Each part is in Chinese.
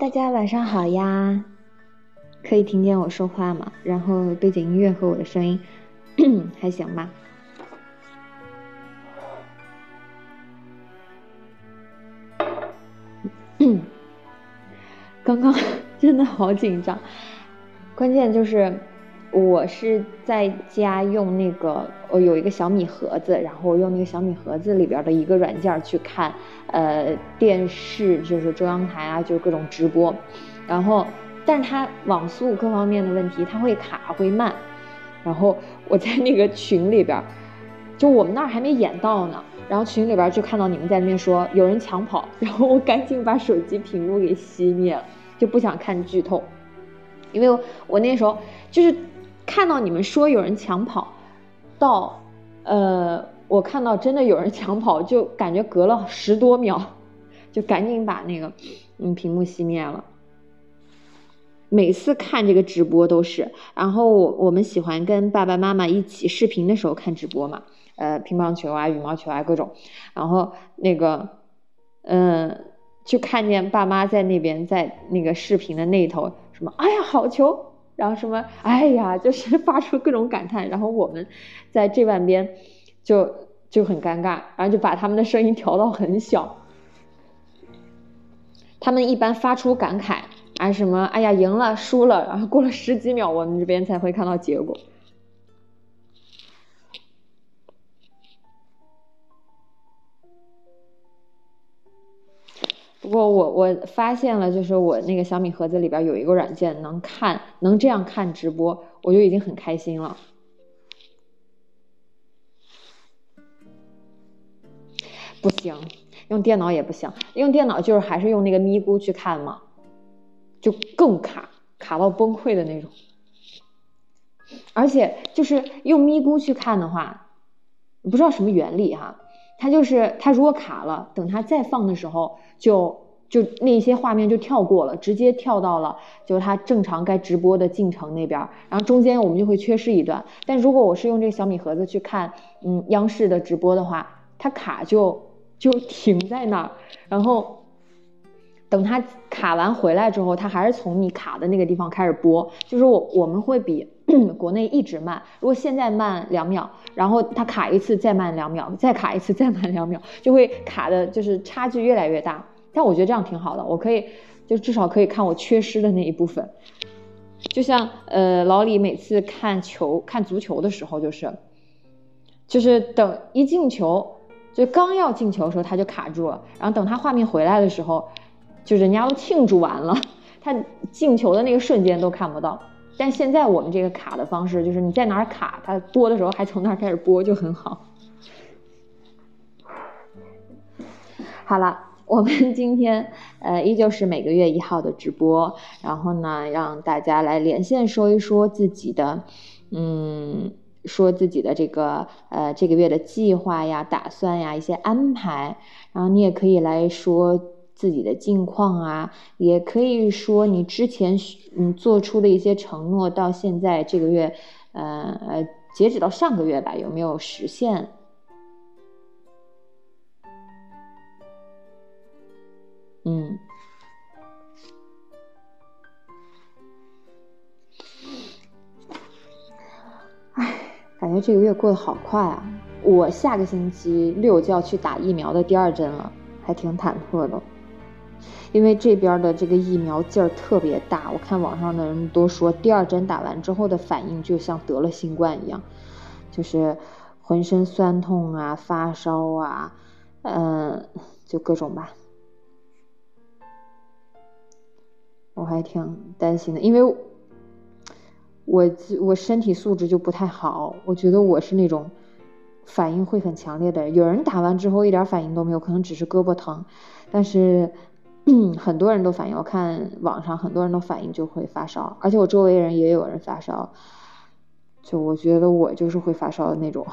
大家晚上好呀！可以听见我说话吗？然后背景音乐和我的声音 还行吧？刚刚 真的好紧张，关键就是我是在家用那个，我有一个小米盒子，然后用那个小米盒子里边的一个软件去看，呃，电视就是中央台啊，就是各种直播，然后，但是它网速各方面的问题，它会卡会慢，然后我在那个群里边，就我们那儿还没演到呢。然后群里边就看到你们在那边说有人抢跑，然后我赶紧把手机屏幕给熄灭了，就不想看剧透，因为我那时候就是看到你们说有人抢跑，到呃我看到真的有人抢跑，就感觉隔了十多秒，就赶紧把那个嗯屏幕熄灭了。每次看这个直播都是，然后我们喜欢跟爸爸妈妈一起视频的时候看直播嘛。呃，乒乓球啊，羽毛球啊，各种，然后那个，嗯，就看见爸妈在那边，在那个视频的那头，什么，哎呀，好球，然后什么，哎呀，就是 发出各种感叹，然后我们在这半边就就很尴尬，然后就把他们的声音调到很小，他们一般发出感慨啊什么，哎呀，赢了，输了，然后过了十几秒，我们这边才会看到结果。我我发现了，就是我那个小米盒子里边有一个软件能看，能这样看直播，我就已经很开心了。不行，用电脑也不行，用电脑就是还是用那个咪咕去看嘛，就更卡，卡到崩溃的那种。而且就是用咪咕去看的话，不知道什么原理哈。它就是它，如果卡了，等它再放的时候，就就那些画面就跳过了，直接跳到了就是它正常该直播的进程那边，然后中间我们就会缺失一段。但如果我是用这个小米盒子去看，嗯，央视的直播的话，它卡就就停在那儿，然后等它卡完回来之后，它还是从你卡的那个地方开始播，就是我我们会比。国内一直慢，如果现在慢两秒，然后它卡一次再慢两秒，再卡一次再慢两秒，就会卡的，就是差距越来越大。但我觉得这样挺好的，我可以就至少可以看我缺失的那一部分。就像呃老李每次看球看足球的时候，就是就是等一进球，就刚要进球的时候他就卡住了，然后等他画面回来的时候，就人家都庆祝完了，他进球的那个瞬间都看不到。但现在我们这个卡的方式，就是你在哪儿卡，它播的时候还从那儿开始播，就很好。好了，我们今天呃依旧是每个月一号的直播，然后呢让大家来连线说一说自己的，嗯，说自己的这个呃这个月的计划呀、打算呀、一些安排，然后你也可以来说。自己的近况啊，也可以说你之前嗯做出的一些承诺，到现在这个月，呃呃，截止到上个月吧，有没有实现？这个月过得好快啊！我下个星期六就要去打疫苗的第二针了，还挺忐忑的。因为这边的这个疫苗劲儿特别大，我看网上的人都说，第二针打完之后的反应就像得了新冠一样，就是浑身酸痛啊、发烧啊，嗯，就各种吧。我还挺担心的，因为我我身体素质就不太好，我觉得我是那种反应会很强烈的。有人打完之后一点反应都没有，可能只是胳膊疼，但是。很多人都反应，我看网上很多人都反应就会发烧，而且我周围人也有人发烧，就我觉得我就是会发烧的那种。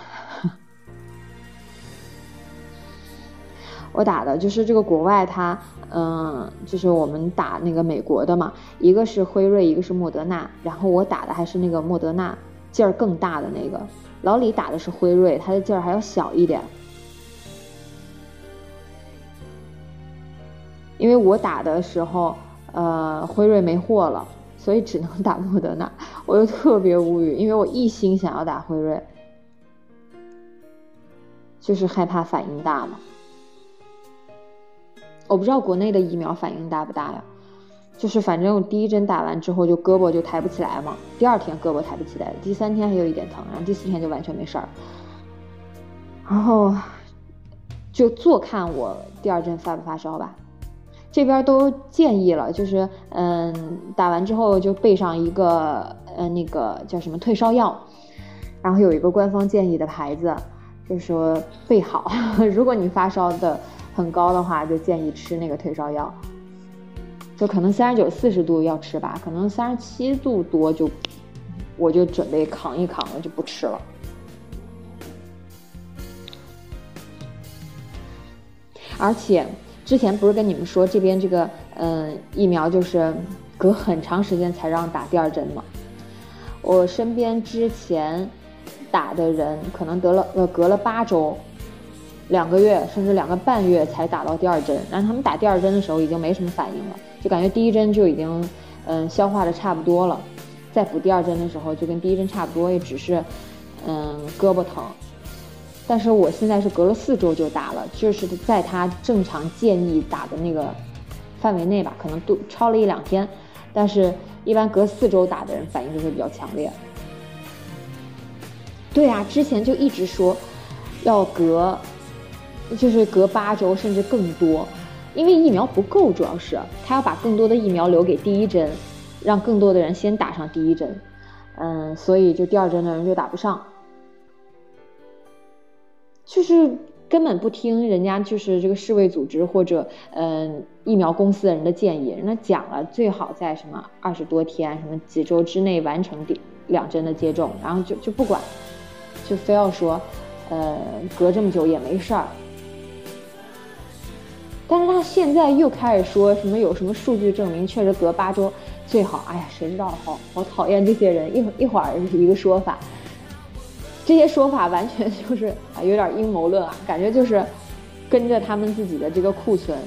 我打的就是这个国外，它嗯，就是我们打那个美国的嘛，一个是辉瑞，一个是莫德纳，然后我打的还是那个莫德纳，劲儿更大的那个。老李打的是辉瑞，他的劲儿还要小一点。因为我打的时候，呃，辉瑞没货了，所以只能打莫德纳。我又特别无语，因为我一心想要打辉瑞，就是害怕反应大嘛。我不知道国内的疫苗反应大不大呀？就是反正我第一针打完之后就胳膊就抬不起来嘛，第二天胳膊抬不起来，第三天还有一点疼，然后第四天就完全没事儿。然后就坐看我第二针发不发烧吧。这边都建议了，就是嗯，打完之后就备上一个呃那个叫什么退烧药，然后有一个官方建议的牌子，就是说备好，如果你发烧的很高的话，就建议吃那个退烧药。就可能三十九、四十度要吃吧，可能三十七度多就，我就准备扛一扛了，就不吃了。而且之前不是跟你们说这边这个嗯疫苗就是隔很长时间才让打第二针吗？我身边之前打的人可能得了呃隔了八周。两个月甚至两个半月才打到第二针，然后他们打第二针的时候已经没什么反应了，就感觉第一针就已经，嗯，消化的差不多了，再补第二针的时候就跟第一针差不多，也只是，嗯，胳膊疼。但是我现在是隔了四周就打了，就是在他正常建议打的那个范围内吧，可能都超了一两天，但是一般隔四周打的人反应就会比较强烈。对啊，之前就一直说要隔。就是隔八周甚至更多，因为疫苗不够，主要是他要把更多的疫苗留给第一针，让更多的人先打上第一针，嗯，所以就第二针的人就打不上，就是根本不听人家就是这个世卫组织或者嗯疫苗公司的人的建议，人家讲了最好在什么二十多天什么几周之内完成第两针的接种，然后就就不管，就非要说，呃，隔这么久也没事儿。但是他现在又开始说什么有什么数据证明确实隔八周最好？哎呀，谁知道？好好讨厌这些人！一会一会儿一个说法，这些说法完全就是啊，有点阴谋论啊，感觉就是跟着他们自己的这个库存，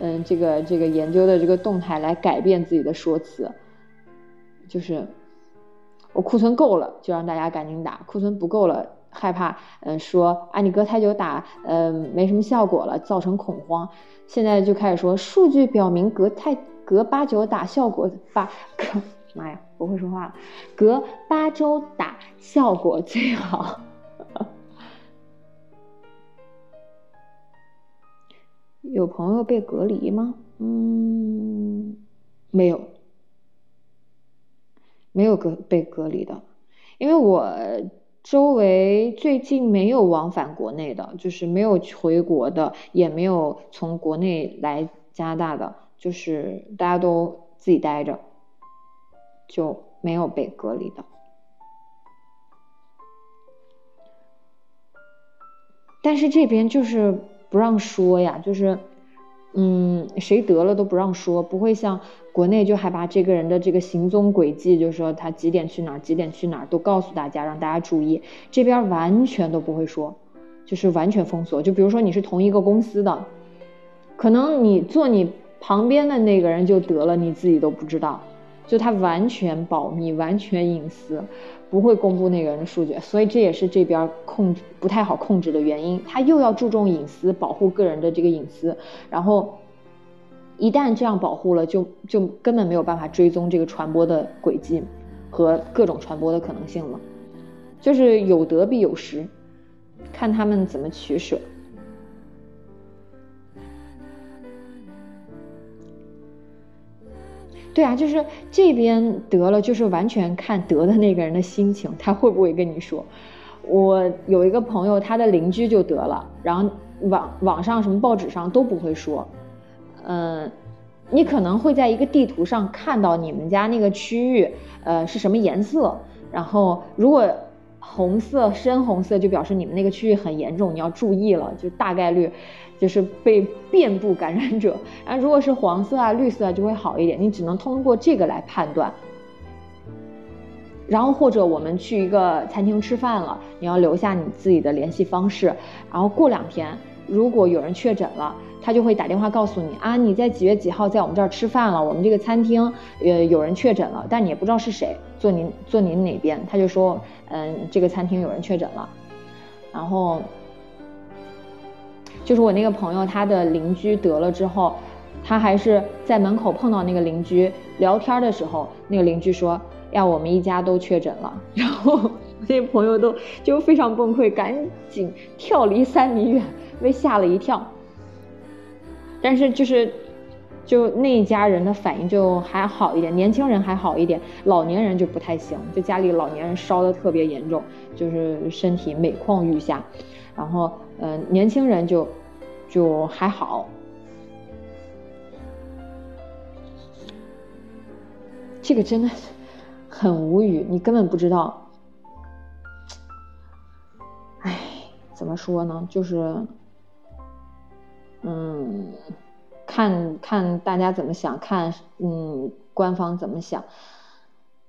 嗯，这个这个研究的这个动态来改变自己的说辞，就是我库存够了就让大家赶紧打，库存不够了害怕，嗯，说啊你隔太久打，嗯，没什么效果了，造成恐慌。现在就开始说，数据表明隔太隔八九打效果八，妈呀，不会说话了，隔八周打效果最好。有朋友被隔离吗？嗯，没有，没有隔被隔离的，因为我。周围最近没有往返国内的，就是没有回国的，也没有从国内来加拿大的，就是大家都自己待着，就没有被隔离的。但是这边就是不让说呀，就是。嗯，谁得了都不让说，不会像国内就还把这个人的这个行踪轨迹，就是说他几点去哪儿，几点去哪儿都告诉大家，让大家注意。这边完全都不会说，就是完全封锁。就比如说你是同一个公司的，可能你坐你旁边的那个人就得了，你自己都不知道，就他完全保密，完全隐私。不会公布那个人的数据，所以这也是这边控制不太好控制的原因。他又要注重隐私，保护个人的这个隐私，然后一旦这样保护了，就就根本没有办法追踪这个传播的轨迹和各种传播的可能性了。就是有得必有失，看他们怎么取舍。对啊，就是这边得了，就是完全看得的那个人的心情，他会不会跟你说？我有一个朋友，他的邻居就得了，然后网网上什么报纸上都不会说。嗯，你可能会在一个地图上看到你们家那个区域，呃，是什么颜色？然后如果红色、深红色，就表示你们那个区域很严重，你要注意了，就大概率。就是被遍布感染者，然后如果是黄色啊、绿色啊就会好一点，你只能通过这个来判断。然后或者我们去一个餐厅吃饭了，你要留下你自己的联系方式，然后过两天如果有人确诊了，他就会打电话告诉你啊，你在几月几号在我们这儿吃饭了，我们这个餐厅呃有人确诊了，但你也不知道是谁，坐您坐您哪边，他就说嗯这个餐厅有人确诊了，然后就是我那个朋友他的邻居得了之后，他还是在门口碰到那个邻居聊天的时候，那个邻居说呀我们一家都确诊了，然后我。那些朋友都就非常崩溃，赶紧跳离三米远，被吓了一跳。但是就是，就那一家人的反应就还好一点，年轻人还好一点，老年人就不太行。就家里老年人烧的特别严重，就是身体每况愈下。然后，嗯，年轻人就就还好。这个真的很无语，你根本不知道。哎怎么说呢？就是，嗯，看看大家怎么想，看嗯官方怎么想。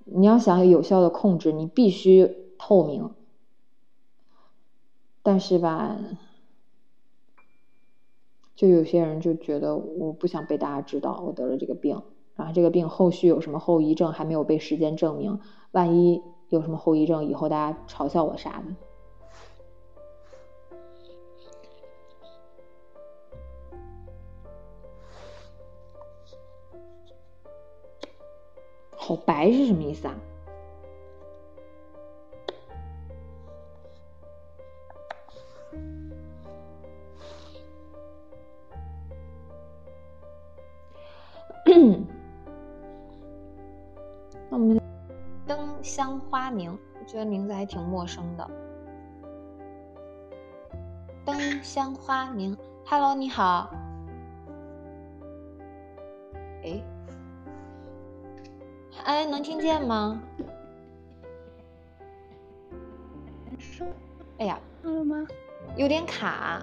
你要想有效的控制，你必须透明。但是吧，就有些人就觉得我不想被大家知道我得了这个病，然后这个病后续有什么后遗症还没有被时间证明，万一有什么后遗症，以后大家嘲笑我啥的。好白是什么意思啊？香花名，我觉得名字还挺陌生的。灯香花明，Hello，你好。哎。哎，能听见吗？哎呀，了吗？有点卡。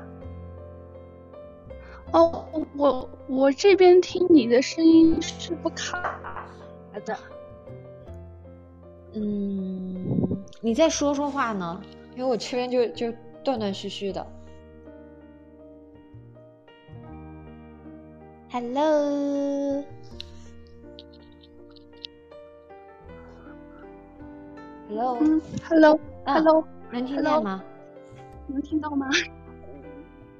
哦，我我这边听你的声音是不卡的。嗯，你再说说话呢？因为我这边就就断断续续的。Hello。Hello，嗯，Hello，Hello，能听见吗？能听到吗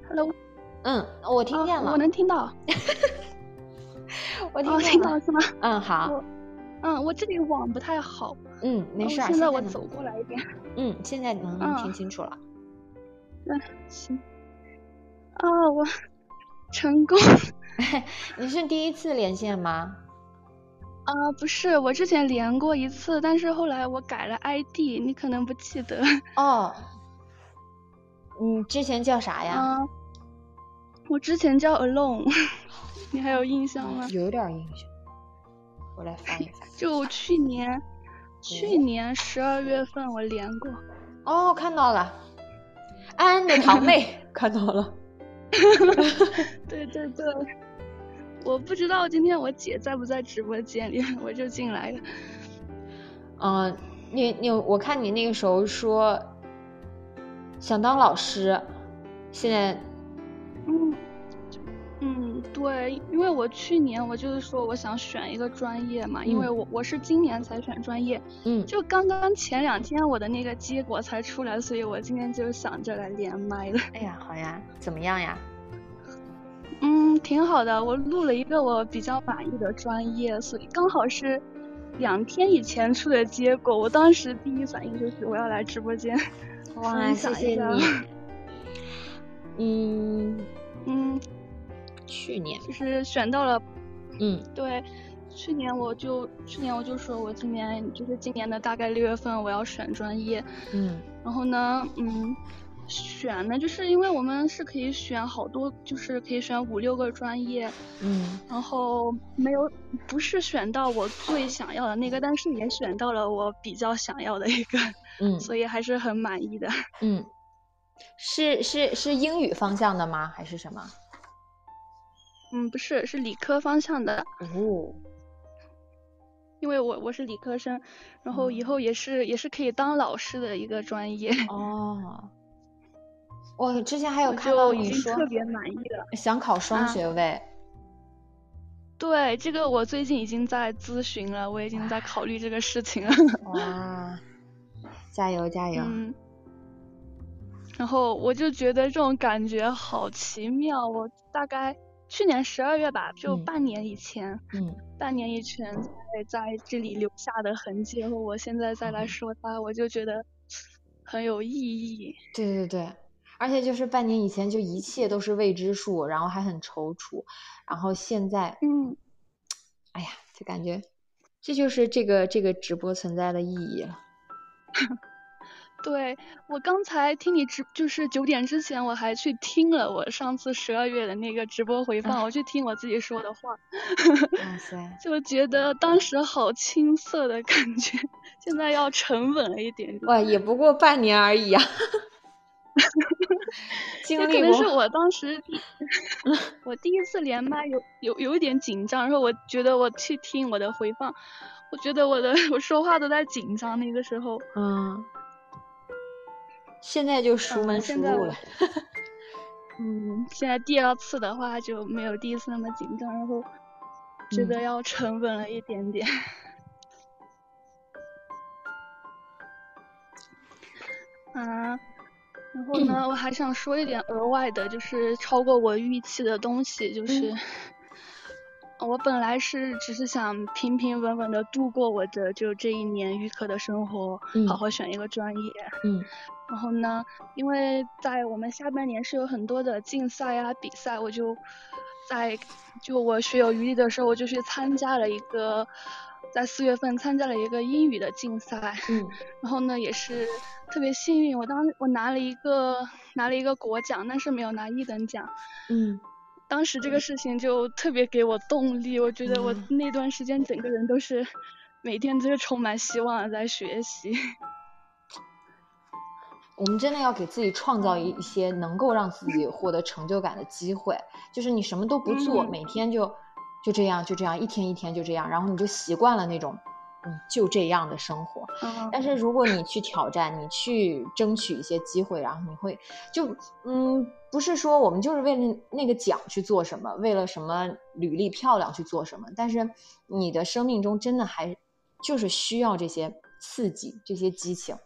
？Hello，嗯，我听见了，我能听到。我听到是吗？嗯，好。嗯，我这里网不太好。嗯，没事。现在我走过来一点。嗯，现在能听清楚了。嗯，行。啊，我成功。你是第一次连线吗？啊，不是，我之前连过一次，但是后来我改了 ID，你可能不记得哦。你之前叫啥呀？啊，我之前叫 Alone，你还有印象吗？有点印象，我来翻一翻。就去年，去年十二月份我连过。哦，看到了，安安的堂妹 看到了。对对对。我不知道今天我姐在不在直播间里，我就进来了。嗯，你你我看你那个时候说想当老师，现在，嗯嗯对，因为我去年我就是说我想选一个专业嘛，因为我我是今年才选专业，嗯，就刚刚前两天我的那个结果才出来，所以我今天就想着来连麦了。哎呀，好呀，怎么样呀？嗯，挺好的。我录了一个我比较满意的专业，所以刚好是两天以前出的结果。我当时第一反应就是我要来直播间哇，谢谢你。嗯嗯，去年就是选到了，嗯，对，去年我就去年我就说我今年就是今年的大概六月份我要选专业，嗯，然后呢，嗯。选呢，就是因为我们是可以选好多，就是可以选五六个专业，嗯，然后没有不是选到我最想要的那个，但是也选到了我比较想要的一个，嗯，所以还是很满意的。嗯，是是是英语方向的吗？还是什么？嗯，不是，是理科方向的。哦，因为我我是理科生，然后以后也是也是可以当老师的一个专业。哦。我之前还有看到已经你说特别满意了。想考双啊学位，对，这个我最近已经在咨询了，我已经在考虑这个事情了。哇，加油加油！嗯，然后我就觉得这种感觉好奇妙。我大概去年十二月吧，就嗯。半年以前，嗯。半年以前在在这里留下的痕迹，和我现在再来嗯。说它，我就觉得 很有意义。对对对，而且就是半年以前就一切都是未知数，然后还很踌躇，然后现在，嗯，哎呀，就感觉这就是这个这个直播存在的意义了。对，我刚才听你直，就是九点之前我还去听了我上次十二月的那个直播回放，我去听我自己说的话，哇塞，就觉得当时好青涩的感觉，现在要沉稳了一点点。哇，也不过半年而已啊，经历这可能是，我当时我第一次连麦有有有一点紧张，然后我觉得我去听我的回放，我觉得我的 我说话都在紧张，那个时候。嗯，现在就熟嗯门熟路了。嗯，现在第二次的话就没有第一次那么紧张，然后觉得嗯要沉稳了一点点。嗯，然后呢，我还想说一点额外的，就是超过我预期的东西，就是。我本来是只是想平平稳稳的度过我的就这一年预科的生活，嗯好好选一个专业。嗯然后呢，因为在我们下半年是有很多的竞赛啊比赛，我就在就我学有余力的时候，我就去参加了一个，在四月份参加了一个英语的竞赛。嗯 然后呢，也是特别幸运，我当我拿了一个拿了一个国奖，但是没有拿一等奖。嗯当时这个事情就特别给我动力，我觉得我嗯那段时间整个人都是每天都是充满希望的在学习。我们真的要给自己创造一一些能够让自己获得成就感的机会，就是你什么都不做，嗯每天就就这样就这样，一天一天就这样，然后你就习惯了那种嗯就这样的生活。嗯，但是如果你去挑战，你去争取一些机会，然后你会就嗯，不是说我们就是为了那个奖去做什么，为了什么履历漂亮去做什么，但是你的生命中真的还就是需要这些刺激，这些激情。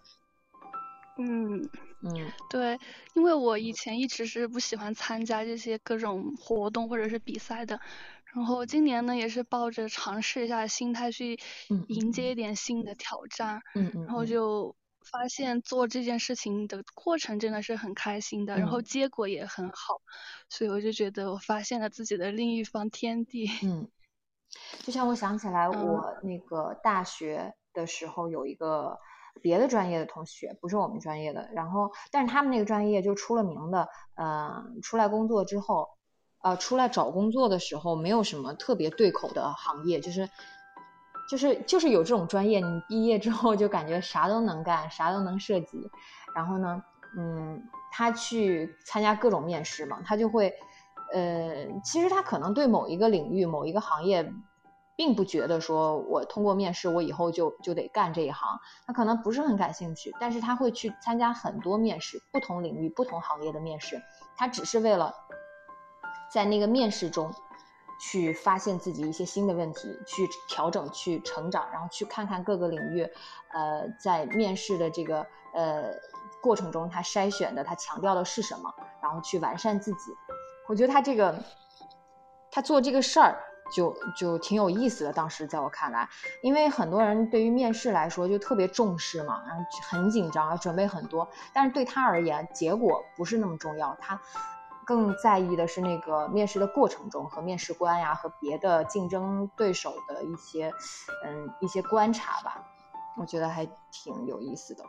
嗯。嗯。对，因为我以前一直是不喜欢参加这些各种活动或者是比赛的，然后今年呢也是抱着尝试一下的心态去嗯迎接一点新的挑战，嗯嗯，然后嗯。就发现做这件事情的过程真的是很开心的，然后嗯。结果也很好，所以我就觉得我发现了自己的另一方天地。嗯，就像我想起来，嗯。我那个大学的时候有一个别的专业的同学，不是我们专业的，然后但是他们那个专业就出了名的，呃，出来工作之后，呃，出来找工作的时候没有什么特别对口的行业，就是。就是就是有这种专业，你毕业之后就感觉啥都能干，啥都能涉及。然后呢，嗯，他去参加各种面试嘛，他就会，呃，其实他可能对某一个领域、某一个行业，并不觉得说我通过面试，我以后就就得干这一行，他可能不是很感兴趣，但是他会去参加很多面试，不同领域、不同行业的面试，他只是为了在那个面试中。去发现自己一些新的问题，去调整、去成长，然后去看看各个领域，呃，在面试的这个呃过程中，他筛选的、他强调的是什么，然后去完善自己。我觉得他这个，他做这个事儿就就挺有意思的。当时在我看来，因为很多人对于面试来说就特别重视嘛，然后很紧张，要准备很多，但是对他而言，结果不是那么重要，他。更在意的是那个面试的过程中和面试官呀和别的竞争对手的一些嗯一些观察吧，我觉得还挺有意思的，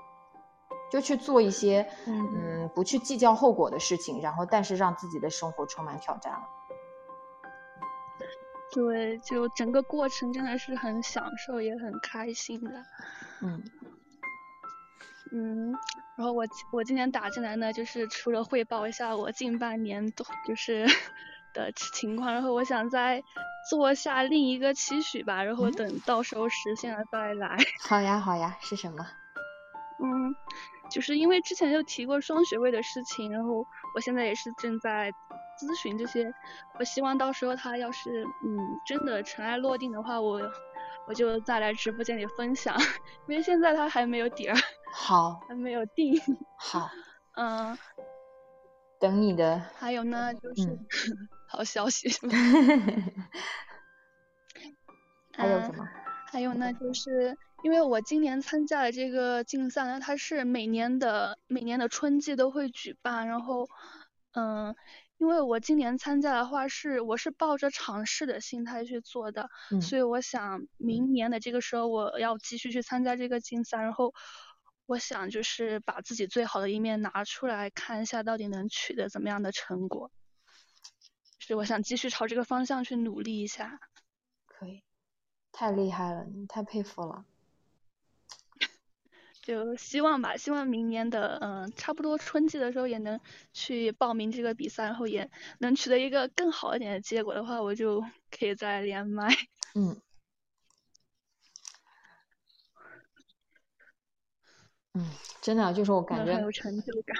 就去做一些嗯嗯不去计较后果的事情，然后但是让自己的生活充满挑战了。对，就整个过程真的是很享受，也很开心的。嗯嗯，然后我我今天打进来呢，就是除了汇报一下我近半年都就是 的情况，然后我想再做下另一个期许吧，然后等到时候实现了再来。好呀好呀，是什么？嗯，就是因为之前就提过双学位的事情，然后我现在也是正在咨询这些。我希望到时候他要是嗯真的尘埃落定的话，我我就再来直播间里分享，因为现在他还没有底儿。好。还没有定。好。嗯。等你的。还有呢，就是好消息。还有什么？还有呢，就是因为我今年参加的这个竞赛呢，它是每年的每年的春季都会举办。然后，嗯，因为我今年参加的话是我是抱着尝试的心态去做的，所以我想明年的这个时候我要继续去参加这个竞赛。然后，我想就是把自己最好的一面拿出来看一下，到底能取得怎么样的成果。是我想继续朝这个方向去努力一下。可以。太厉害了，你太佩服了。就希望吧，希望明年的嗯，差不多春季的时候也能去报名这个比赛，然后也能取得一个更好一点的结果的话，我就可以再连麦。嗯。嗯，真的就是我感觉很有成就感。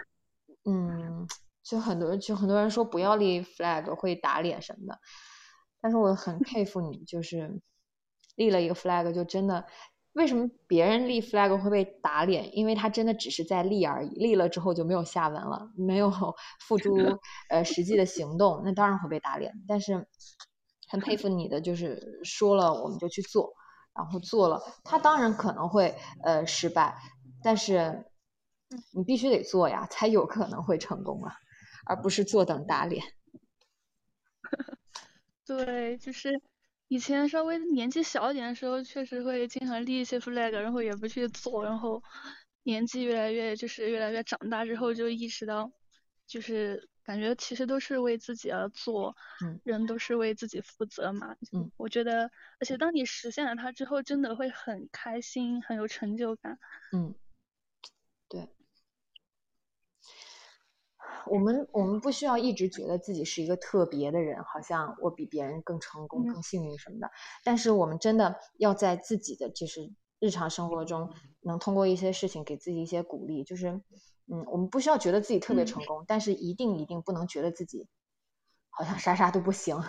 嗯，就很多就很多人说不要立 flag 会打脸什么的，但是我很 佩服你，就是。立了一个 flag 就真的，为什么别人立 flag 会被打脸？因为他真的只是在立而已，立了之后就没有下文了，没有 付诸 呃实际的行动，那当然会被打脸。但是很佩服你的，就是说了我们就去做，然后做了，他当然可能会呃失败，但是你必须得做呀，才有可能会成功啊，而不是坐等打脸。对，就是。以前稍微年纪小一点的时候，确实会经常立一些 flag，然后也不去做。然后年纪越来越就是越来越长大之后，就意识到，就是感觉其实都是为自己而做，人都是为自己负责嘛。嗯，我觉得，而且当你实现了它之后，真的会很开心，很有成就感。嗯，我们我们不需要一直觉得自己是一个特别的人，好像我比别人更成功、更幸运什么的。但是我们真的要在自己的就是日常生活中，能通过一些事情给自己一些鼓励。就是，嗯，我们不需要觉得自己特别成功，但是一定一定不能觉得自己好像啥啥都不行。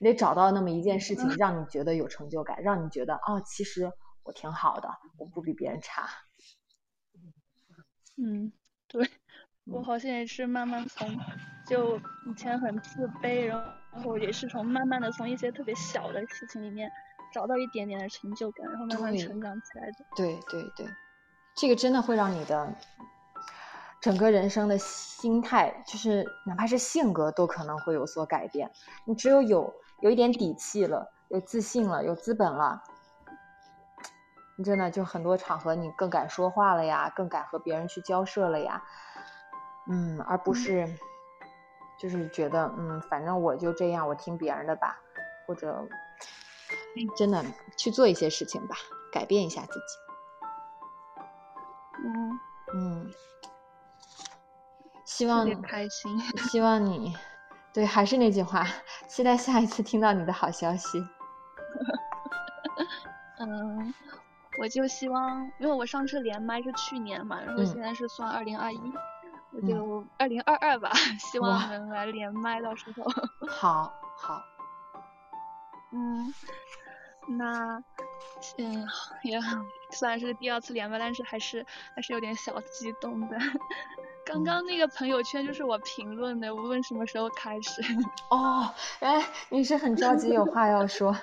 你得找到那么一件事情，让你觉得有成就感，让你觉得哦，其实我挺好的，我不比别人差。嗯，对。我好像也是慢慢从，就以前很自卑，然后也是从慢慢的从一些特别小的事情里面找到一点点的成就感，然后慢慢成长起来的。对对对，这个真的会让你的整个人生的心态，就是哪怕是性格都可能会有所改变。你只有有有一点底气了，有自信了，有资本了，你真的就很多场合你更敢说话了呀，更敢和别人去交涉了呀。嗯，而不是，就是觉得，嗯，反正我就这样，我听别人的吧，或者，真的去做一些事情吧，改变一下自己。嗯嗯，希望开心，希望你，对，还是那句话，期待下一次听到你的好消息。嗯，我就希望，因为我上次连麦是去年嘛，然后现在是算二零二一。我就二零二二吧，希望能来连麦，到时候。好，好。嗯，那，嗯，也虽然是第二次连麦，但是还是还是有点小激动的。刚刚那个朋友圈就是我评论的，无论什么时候开始。哦，哎，你是很着急，有话要说。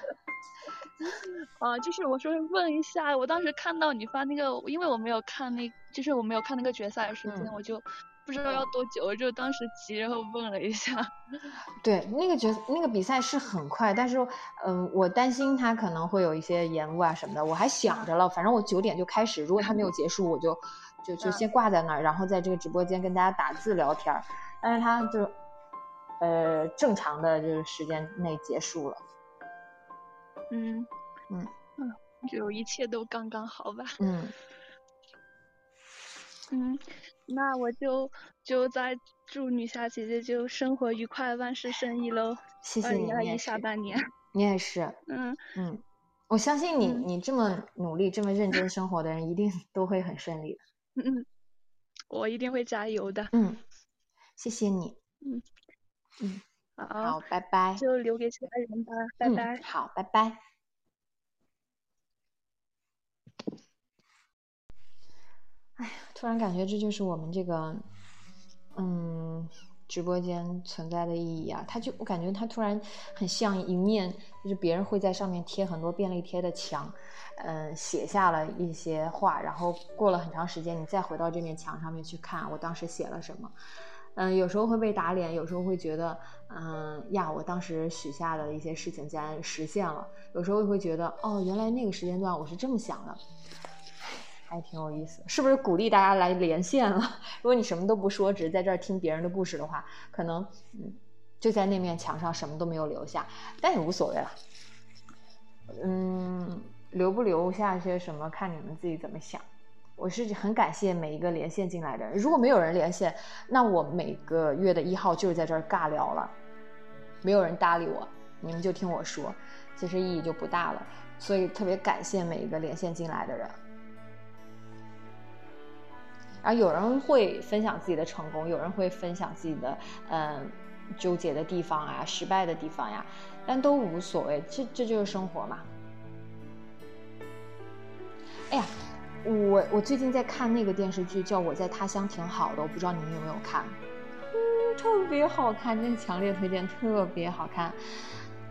啊，就是我说问一下，我当时看到你发那个，因为我没有看那，就是我没有看那个决赛的时间，我就。不知道要多久，我就当时急，然后问了一下。对，那个决那个比赛是很快，但是，嗯，我担心他可能会有一些延误啊什么的。我还想着了，反正我九点就开始，如果他没有结束，我就就就先挂在那儿，然后在这个直播间跟大家打字聊天。但是他就，呃，正常的就是时间内结束了。嗯嗯嗯，就一切都刚刚好吧。嗯嗯。那我就就在祝女侠姐姐就生活愉快，万事顺意喽！谢谢你，你下半年，你也是。嗯嗯，我相信你，你这么努力、这么认真 生活的人，一定都会很顺利的。嗯嗯，我一定会加油的。嗯，谢谢你。嗯嗯，好，好，拜拜。就留给其他人吧，拜嗯拜。好，拜拜。哎呀，突然感觉这就是我们这个，嗯，直播间存在的意义啊！它就我感觉它突然很像一面，就是别人会在上面贴很多便利贴的墙，嗯，写下了一些话，然后过了很长时间，你再回到这面墙上面去看，我当时写了什么。嗯，有时候会被打脸，有时候会觉得，嗯呀，我当时许下的一些事情竟然实现了。有时候又会觉得，哦，原来那个时间段我是这么想的，还挺有意思。是不是鼓励大家来连线了？如果你什么都不说，只是在这儿听别人的故事的话，可能，嗯，就在那面墙上什么都没有留下，但也无所谓了。嗯，留不留下些什么，看你们自己怎么想。我是很感谢每一个连线进来的人，如果没有人连线，那我每个月的一号就是在这儿尬聊了，没有人搭理我，你们就听我说，其实意义就不大了。所以特别感谢每一个连线进来的人。然后有人会分享自己的成功，有人会分享自己的嗯纠结的地方啊、失败的地方呀，但都无所谓，这这就是生活嘛。哎呀。我我最近在看那个电视剧，叫《我在他乡挺好的》，我不知道你们有没有看，嗯，特别好看，真的强烈推荐，特别好看，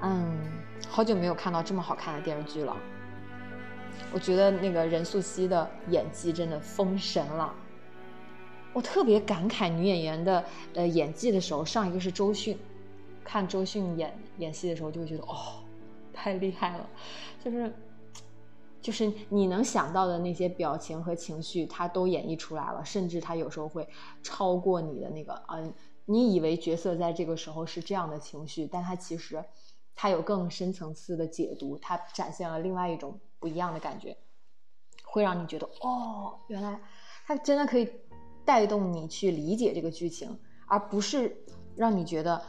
嗯，好久没有看到这么好看的电视剧了。我觉得那个任素汐的演技真的封神了，我特别感慨女演员的呃演技的时候，上一个是周迅，看周迅演演戏的时候就会觉得哦，太厉害了，就是。就是你能想到的那些表情和情绪，他都演绎出来了，甚至他有时候会超过你的那个，嗯，你以为角色在这个时候是这样的情绪，但她其实她有更深层次的解读，她展现了另外一种不一样的感觉，会让你觉得哦，原来他真的可以带动你去理解这个剧情，而不是让你觉得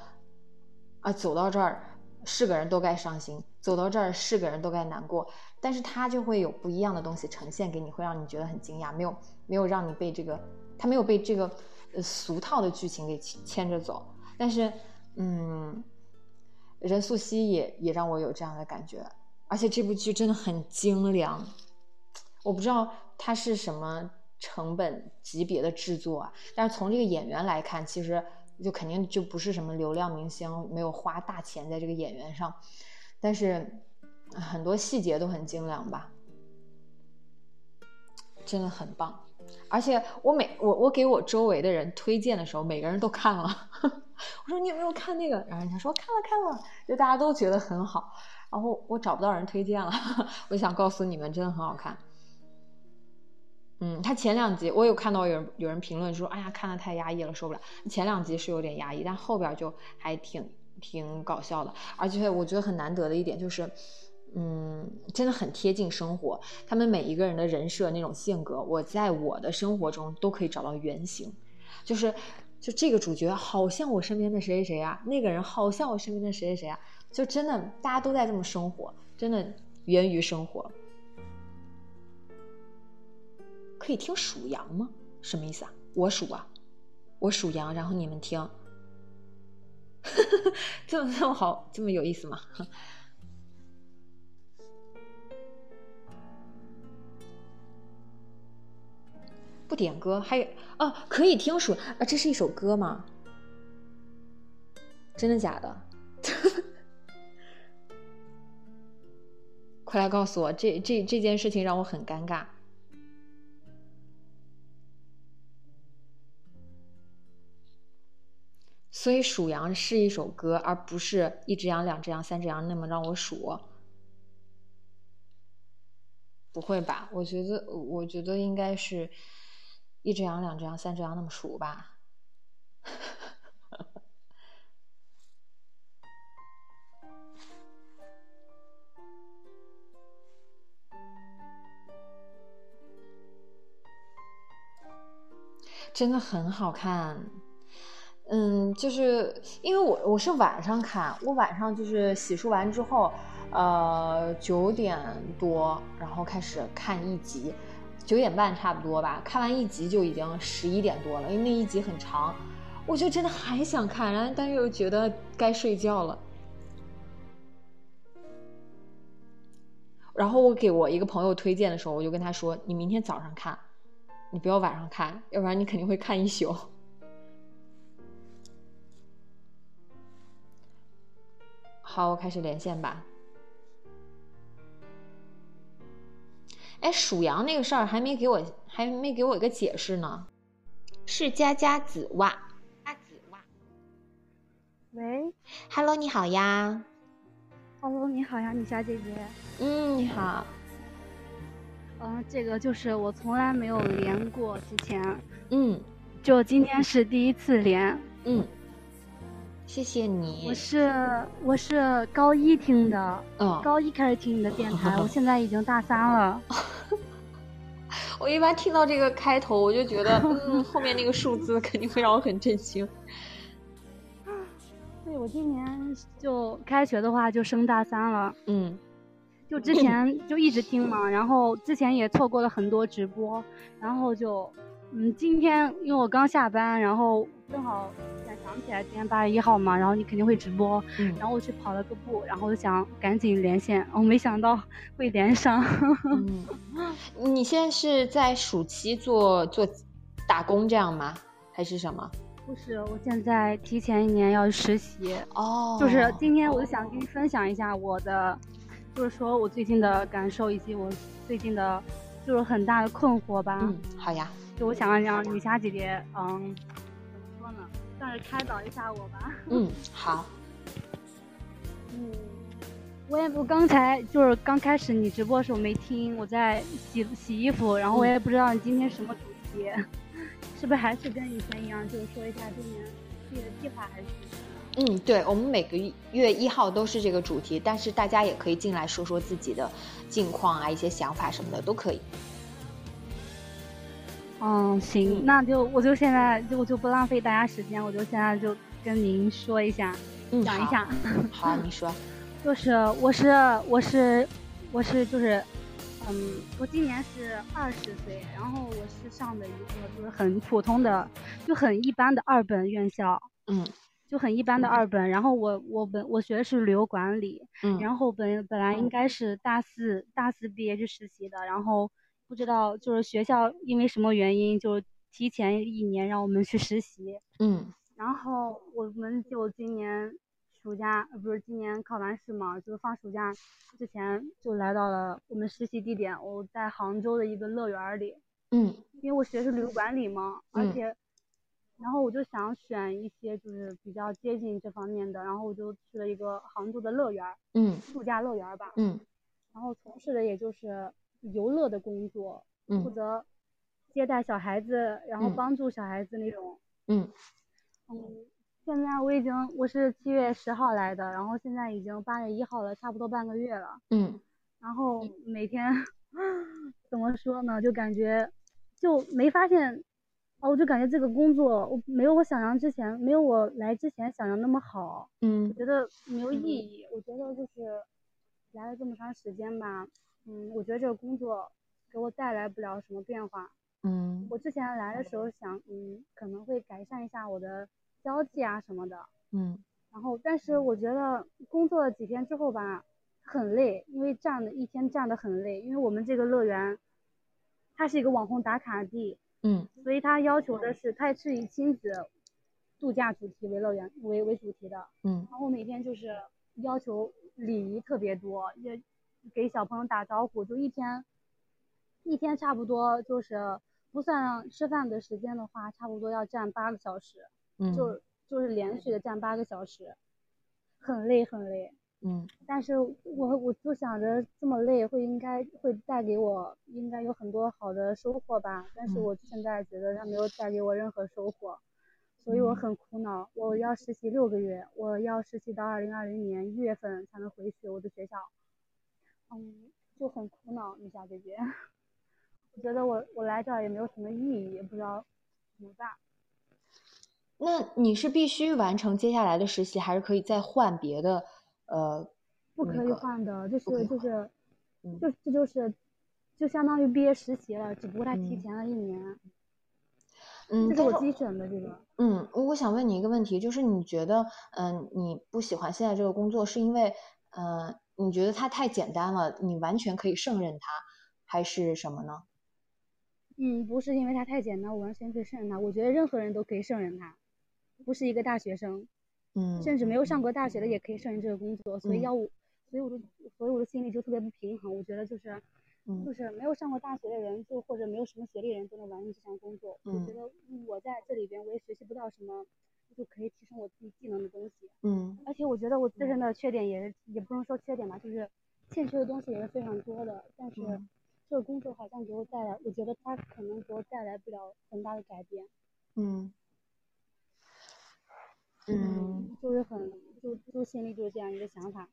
啊，走到这儿是个人都该伤心，走到这儿是个人都该难过。但是它就会有不一样的东西呈现给你，会让你觉得很惊讶，没有没有让你被这个，它没有被这个俗套的剧情给牵着走。但是，嗯，任素汐也也让我有这样的感觉，而且这部剧真的很精良，我不知道它是什么成本级别的制作啊，但是从这个演员来看，其实就肯定就不是什么流量明星，没有花大钱在这个演员上，但是。很多细节都很精良吧，真的很棒。而且我每我我给我周围的人推荐的时候，每个人都看了。我说你有没有看那个？然后人家说看了看了，就大家都觉得很好。然后我找不到人推荐了，我想告诉你们，真的很好看。嗯，他前两集我有看到有人有人评论说，哎呀，看的太压抑了，受不了。前两集是有点压抑，但后边就还挺挺搞笑的。而且我觉得很难得的一点就是。嗯，真的很贴近生活。他们每一个人的人设那种性格，我在我的生活中都可以找到原型。就是，就这个主角好像我身边的谁谁谁啊，那个人好像我身边的谁谁谁啊，就真的大家都在这么生活，真的源于生活。可以听属羊吗？什么意思啊？我属啊，我属羊，然后你们听，这 么这么好，这么有意思吗？不点歌，还有哦，可以听属啊，这是一首歌吗？真的假的？快来告诉我，这这这件事情让我很尴尬。所以数羊是一首歌，而不是一只羊、两只羊、三只羊那么让我数。不会吧？我觉得，我觉得应该是。一只羊，两只羊，三只羊，那么数吧。真的很好看，嗯，就是因为我我是晚上看，我晚上就是洗漱完之后，呃，九点多，然后开始看一集。九点半差不多吧，看完一集就已经十一点多了，因为那一集很长，我就真的还想看，然后但又觉得该睡觉了。然后我给我一个朋友推荐的时候，我就跟他说：“你明天早上看，你不要晚上看，要不然你肯定会看一宿。”好，我开始连线吧。哎，属羊那个事儿还没给我，还没给我一个解释呢。是佳佳子袜，佳子袜。喂，Hello，你好呀。Hello，你好呀，米小姐姐。嗯，你好。嗯，这个就是我从来没有连过，之前。嗯。就今天是第一次连。嗯。谢谢你。我是我是高一听的，嗯，高一开始听你的电台，我现在已经大三了。我一般听到这个开头，我就觉得，嗯，后面那个数字肯定会让我很震惊。对，我今年就开学的话就升大三了，嗯，就之前就一直听嘛，然后之前也错过了很多直播，然后就。嗯，今天因为我刚下班，然后正好想想起来今天八月一号嘛，然后你肯定会直播，然后我去跑了个步，然后我就想赶紧连线，我没想到会连上。你现在是在暑期做做打工这样吗？还是什么？不是，我现在提前一年要实习。哦。就是今天我就想跟你分享一下我的，就是说我最近的感受以及我最近的，就是很大的困惑吧。嗯，好呀。就我想让女侠姐姐，嗯，算是开导一下我吧。嗯，好。嗯，我也我刚才就是刚开始你直播的时候没听，我在洗洗衣服，然后我也不知道你今天什么主题，是不是还是跟以前一样，就是说一下今年自己的计划还是？嗯，对，我们每个月一号都是这个主题，但是大家也可以进来说说自己的近况啊，一些想法什么的都可以。嗯，行，那就我就现在就我就不浪费大家时间，我就现在就跟您说一下，讲一下。好，你说。就是我是我是我是就是，嗯，我今年是二十岁，然后我是上的一个就是很普通的，就很一般的二本院校，嗯，就很一般的二本。然后我我本我学的是旅游管理，嗯，然后本本来应该是大四大四毕业去实习的，然后。不知道，就是学校因为什么原因，就提前一年让我们去实习。嗯，然后我们就今年暑假，呃，不是今年考完试嘛，就是放暑假之前就来到了我们实习地点，我在杭州的一个乐园里。嗯，因为我学的是旅游管理嘛，而且，然后我就想选一些就是比较接近这方面的，然后我就去了一个杭州的乐园。嗯，度假乐园吧。嗯，然后从事的也就是。游乐的工作，负责接待小孩子，然后帮助小孩子那种。嗯嗯，现在我已经我是七月十号来的，然后现在已经八月一号了，差不多半个月了。嗯，然后每天 怎么说呢，就感觉就没发现，哦，我就感觉这个工作我没有我想象之前没有我来之前想象那么好。嗯，我觉得没有意义。我觉得就是来了这么长时间吧。嗯，我觉得这个工作给我带来不了什么变化。嗯，我之前来的时候想，嗯，可能会改善一下我的交际啊什么的。嗯，然后，但是我觉得工作了几天之后吧，很累，因为站的一天站的很累。因为我们这个乐园，它是一个网红打卡地。嗯，所以它要求的是，它是以亲子度假主题为乐园为为主题的。嗯，然后每天就是要求礼仪特别多，也。给小朋友打招呼，就一天，一天差不多就是不算吃饭的时间的话，差不多要站八个小时，嗯，就就是连续的站八个小时，很累很累，嗯，但是我我就想着这么累会应该会带给我应该有很多好的收获吧，但是我现在觉得它没有带给我任何收获，所以我很苦恼，我要实习六个月，我要实习到二零二零年一月份才能回去我的学校。嗯，就很苦恼，米霞姐姐，我觉得我我来这儿也没有什么意义，也不知道怎么办。那你是必须完成接下来的实习，还是可以再换别的？呃，不可以换的，就是就是，就这就是就相当于毕业实习了，只不过他提前了一年。嗯，这是我自己选的这个。嗯，我想问你一个问题，就是你觉得，嗯，你不喜欢现在这个工作，是因为，呃，你觉得它太简单了，你完全可以胜任它，还是什么呢？嗯，不是因为它太简单，我完全可以胜任它。我觉得任何人都可以胜任它，不是一个大学生，嗯，甚至没有上过大学的也可以胜任这个工作。所以嗯要我，所以我的，所以我的心里就特别不平衡。我觉得就是，嗯就是没有上过大学的人，就或者没有什么学历的人都能完成这项工作。我嗯觉得我在这里边我也学习不到什么，就可以提升我自己技能的东西。嗯而且我觉得我自身的缺点也是，也不能说缺点吧，就是欠缺的东西也是非常多的。但是嗯这个工作好像给我带来，我觉得它可能给我带来不了很大的改变。嗯嗯，就是很就就心里就是这样一个想法。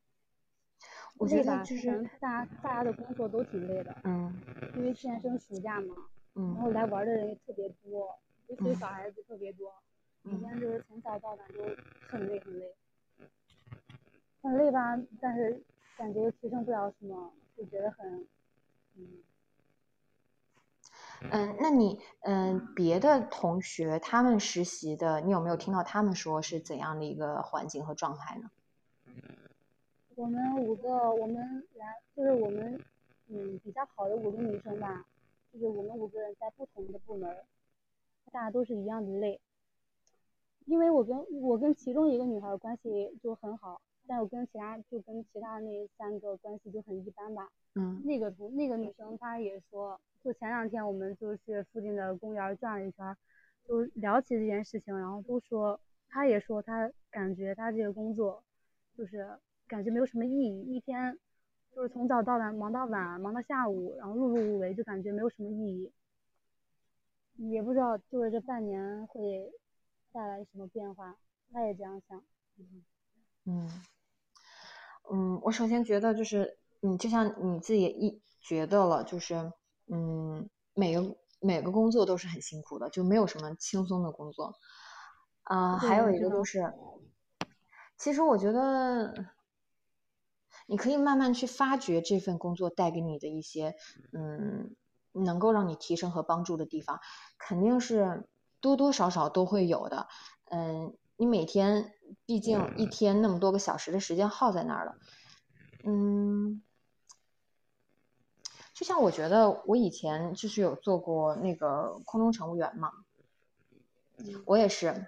我觉得就是大家大家的工作都挺累的，嗯因为现在正暑假嘛，然嗯后来玩的人也特别多，尤其是嗯小孩子特别多，每嗯天就是从早到晚都很累很累，很累吧，但是感觉又提升不了什么，就觉得很，嗯，嗯，那你嗯别的同学他们实习的，你有没有听到他们说是怎样的一个环境和状态呢？我们五个，我们来就是我们，嗯，比较好的五个女生吧，就是我们五个人在不同的部门，大家都是一样的累。因为我跟我跟其中一个女孩儿关系就很好，但我跟其他就跟其他那三个关系就很一般吧。嗯那个同那个女生她也说，就前两天我们就去附近的公园转了一圈儿，就聊起这件事情，然后都说，她也说她感觉她这个工作，就是感觉没有什么意义，一天就是从早到晚忙到晚，忙到下午，然后碌碌无为，就感觉没有什么意义。也不知道就是这半年会带来什么变化，他也这样想。嗯嗯，我首先觉得就是，嗯，就像你自己也一觉得了，就是，嗯，每个每个工作都是很辛苦的，就没有什么轻松的工作。啊、还有一个就是，其实我觉得，你可以慢慢去发掘这份工作带给你的一些，嗯，能够让你提升和帮助的地方，肯定是多多少少都会有的。嗯，你每天毕竟一天那么多个小时的时间耗在那儿了，嗯，就像我觉得我以前就是有做过那个空中乘务员嘛，我也是，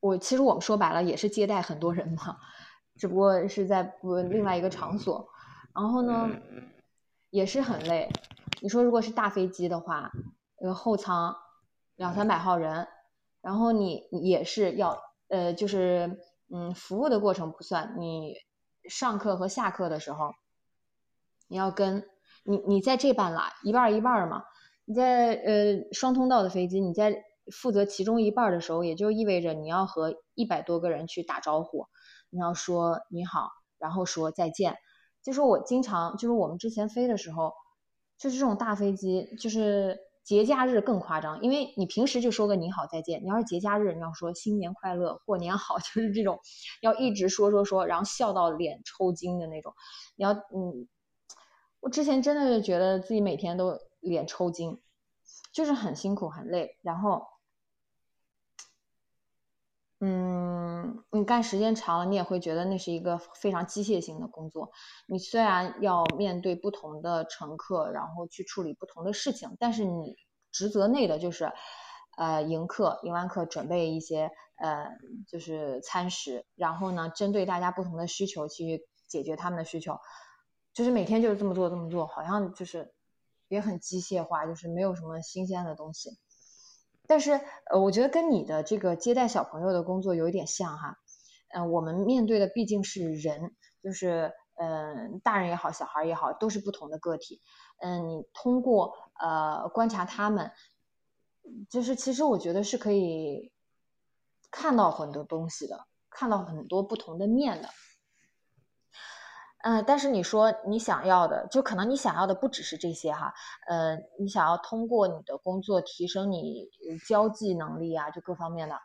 我其实我们说白了也是接待很多人嘛，只不过是在不另外一个场所，然后呢也是很累。你说如果是大飞机的话，呃后舱两三百号人，然后你也是要呃就是嗯服务的过程不算，你上课和下课的时候，你要跟你你在这半拉，一半一半嘛。你在呃双通道的飞机，你在负责其中一半的时候，也就意味着你要和一百多个人去打招呼，你要说你好，然后说再见。就是我经常，就是我们之前飞的时候，就是这种大飞机，就是节假日更夸张，因为你平时就说个你好再见，你要是节假日，你要说新年快乐、过年好，就是这种要一直说说说，然后笑到脸抽筋的那种。你要嗯，我之前真的就觉得自己每天都脸抽筋，就是很辛苦很累，然后。嗯，你干时间长了，你也会觉得那是一个非常机械性的工作。你虽然要面对不同的乘客，然后去处理不同的事情，但是你职责内的就是，呃，迎客，迎完客准备一些呃，就是餐食，然后呢，针对大家不同的需求去解决他们的需求，就是每天就是这么做这么做，好像就是也很机械化，就是没有什么新鲜的东西。但是，呃，我觉得跟你的这个接待小朋友的工作有一点像哈，嗯、我们面对的毕竟是人，就是嗯、大人也好，小孩儿也好，都是不同的个体。嗯、你通过呃观察他们，就是其实我觉得是可以看到很多东西的，看到很多不同的面的。嗯、但是你说你想要的，就可能你想要的不只是这些哈，呃，你想要通过你的工作提升你呃交际能力啊，就各方面的。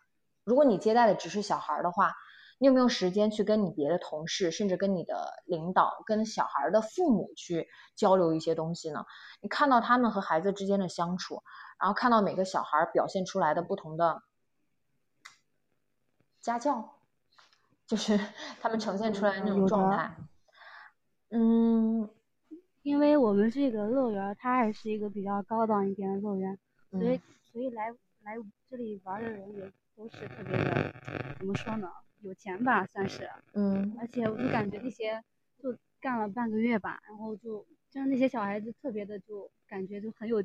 如果你接待的只是小孩儿的话，你有没有时间去跟你别的同事，甚至跟你的领导、跟小孩的父母去交流一些东西呢？你看到他们和孩子之间的相处，然后看到每个小孩表现出来的不同的家教，就是 他们呈现出来的那种状态。嗯，因为我们这个乐园，它还是一个比较高档一点的乐园，所以所以来来这里玩的人也都是特别的，怎么说呢？有钱吧，算是，嗯，而且我就感觉那些就干了半个月吧，然后就就是那些小孩子特别的就感觉就很有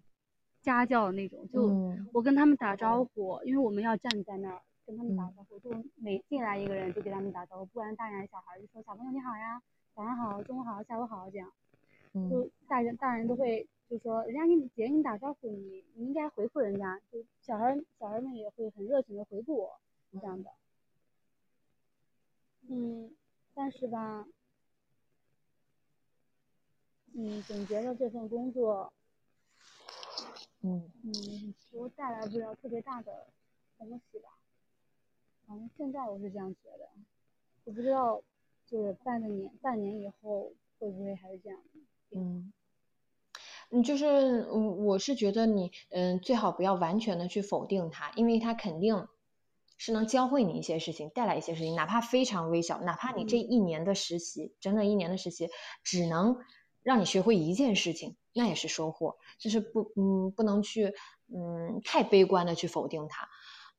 家教那种，就我跟他们打招呼，因为我们要站在那儿跟他们打招呼，就每进来一个人就给他们打招呼，不管大人小孩就说小朋友你好呀，早上好，中午好，下午好这样，就大人大人都会就说人家给你姐给你打招呼，你你应该回复人家，就小孩小孩们也会很热情的回复我这样的。嗯，但是吧，嗯，总觉得这份工作，嗯嗯，给我带来不了特别大的东西吧。反正现在我是这样觉得，我不知道，就是半个年、半年以后会不会还是这样。嗯，嗯，就是我我是觉得你，嗯，最好不要完全的去否定它，因为它肯定。是能教会你一些事情，带来一些事情，哪怕非常微小，哪怕你这一年的实习，整整一年的实习，只能让你学会一件事情，那也是收获。就是不，嗯，不能去，嗯，太悲观的去否定它。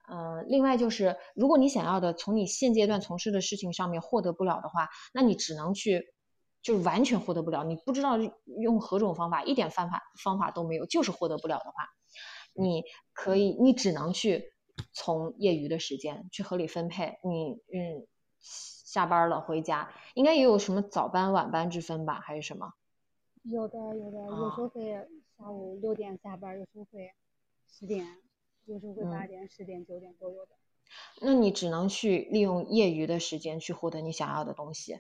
嗯，另外就是，如果你想要的从你现阶段从事的事情上面获得不了的话，那你只能去，就是完全获得不了。你不知道用何种方法，一点方法方法都没有，就是获得不了的话，你可以，你只能去。从业余的时间去合理分配，你嗯下班了回家，应该也有什么早班晚班之分吧，还是什么？有的有的，有时候会下午六点下班，有时候会十点，有时候会八点、十点、九点都有的。那你只能去利用业余的时间去获得你想要的东西，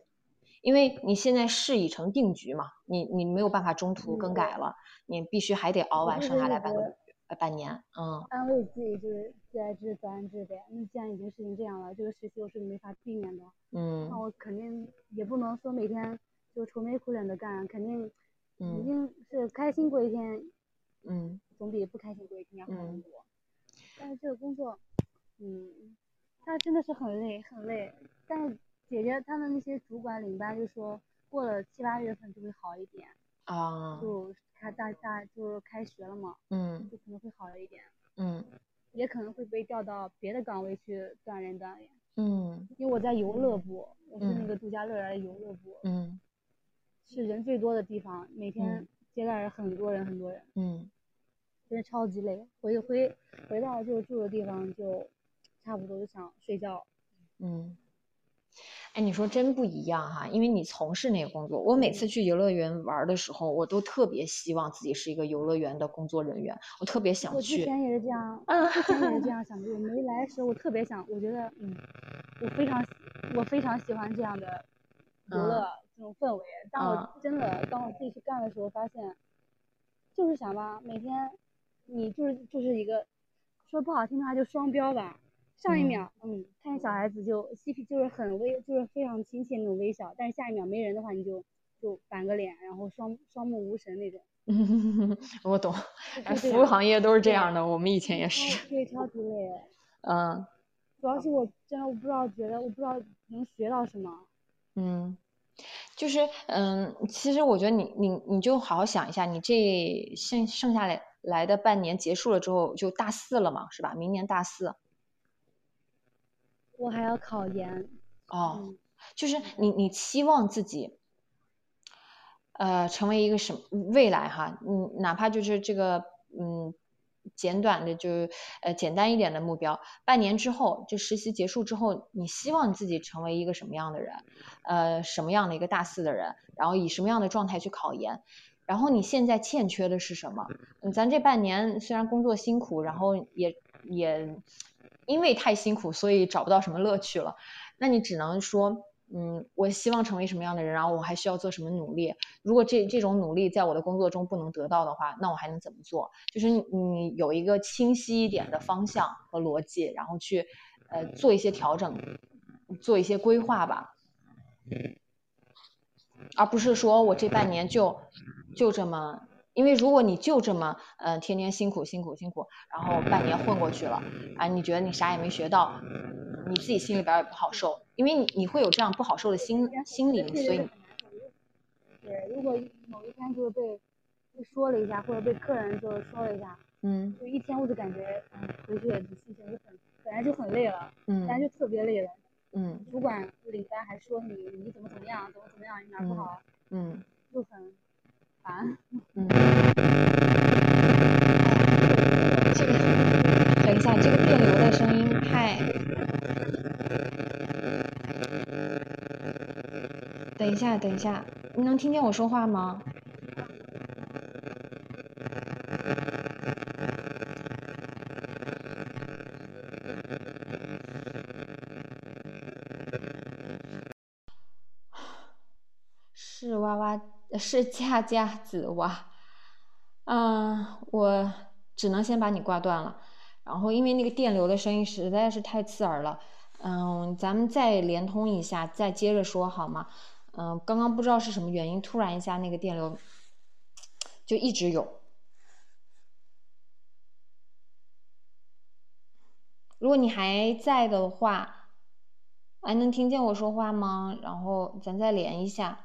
因为你现在事已成定局嘛，你你没有办法中途更改了，你必须还得熬完剩下来半个月。呃，半年，嗯，安慰自己就是既来之则安之呗。那既然已经事情这样了，这个实习我是没法避免的，嗯，那我肯定也不能说每天就愁眉苦脸的干，肯定，肯定是开心过一天，嗯，总比不开心过一天要好很多。但是这个工作，嗯，它真的是很累很累。但是姐姐他们那些主管领班就说，过了七八月份就会好一点，啊，就。他大大就是开学了嘛，嗯，就可能会好一点，嗯，也可能会被调到别的岗位去锻炼锻炼，嗯，因为我在游乐部，我是那个度假乐园的游乐部，嗯，是人最多的地方，每天接待人很多人很多人，嗯，真的超级累，回回回到就住的地方就差不多就想睡觉，嗯。哎，你说真不一样哈，因为你从事那个工作。我每次去游乐园玩的时候，我都特别希望自己是一个游乐园的工作人员，我特别想去。我之前也是这样，之前也是这样想的。我没来的时候，我特别想，我觉得，嗯，我非常，我非常喜欢这样的游乐这种氛围。当我真的当我自己去干的时候，发现，就是想吧，每天你就是就是一个，说不好听的话就双标吧。上一秒，嗯，看见小孩子就嬉皮就是很微，就是非常亲切那种微笑，但是下一秒没人的话，你就就板个脸，然后双双目无神那种。我懂，服务行业都是这样的，我们以前也是。对，超级累。嗯。主要是我真的我不知道，觉得我不知道能学到什么。嗯，就是嗯，其实我觉得你你你就好好想一下，你这剩剩下来来的半年结束了之后就大四了嘛，是吧？明年大四。我还要考研哦，就是你你期望自己，呃，成为一个什么未来哈？嗯，哪怕就是这个嗯简短的，就呃简单一点的目标，半年之后就实习结束之后，你希望自己成为一个什么样的人？呃，什么样的一个大四的人？然后以什么样的状态去考研？然后你现在欠缺的是什么？嗯，咱这半年虽然工作辛苦，然后也也。因为太辛苦，所以找不到什么乐趣了。那你只能说，嗯，我希望成为什么样的人，然后我还需要做什么努力。如果这这种努力在我的工作中不能得到的话，那我还能怎么做？就是你有一个清晰一点的方向和逻辑，然后去，呃，做一些调整，做一些规划吧，而不是说我这半年就就这么，因为如果你就这么呃天天辛苦辛苦辛苦，然后半年混过去了，啊，你觉得你啥也没学到，你自己心里边也不好受，因为你你会有这样不好受的心心理，所以对，如果某一天就是被被说了一下，或者被客人就是说了一下，嗯就一天我就感觉嗯回去心情就很本来就很累了，嗯本来就特别累了。嗯主管领班还说你你怎么怎么样，怎么怎么样，你哪儿不好，嗯就很烦。嗯。这个，等一下，这个电流的声音太……等一下，等一下，你能听见我说话吗？是哇哇，是佳佳子哇，嗯，我只能先把你挂断了。然后因为那个电流的声音实在是太刺耳了，嗯，咱们再连通一下，再接着说好吗？嗯，刚刚不知道是什么原因，突然一下那个电流就一直有。如果你还在的话，还能听见我说话吗？然后咱再连一下。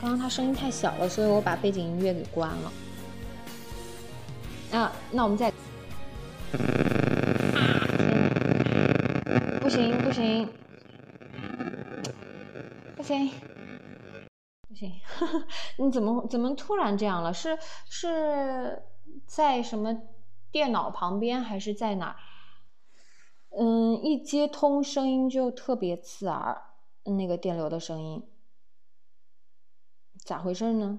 刚刚他声音太小了，所以我把背景音乐给关了。啊，那我们再 不行！不行不行不行不行！你怎么怎么突然这样了？是是在什么电脑旁边还是在哪？嗯，一接通声音就特别刺耳，那个电流的声音。咋回事呢？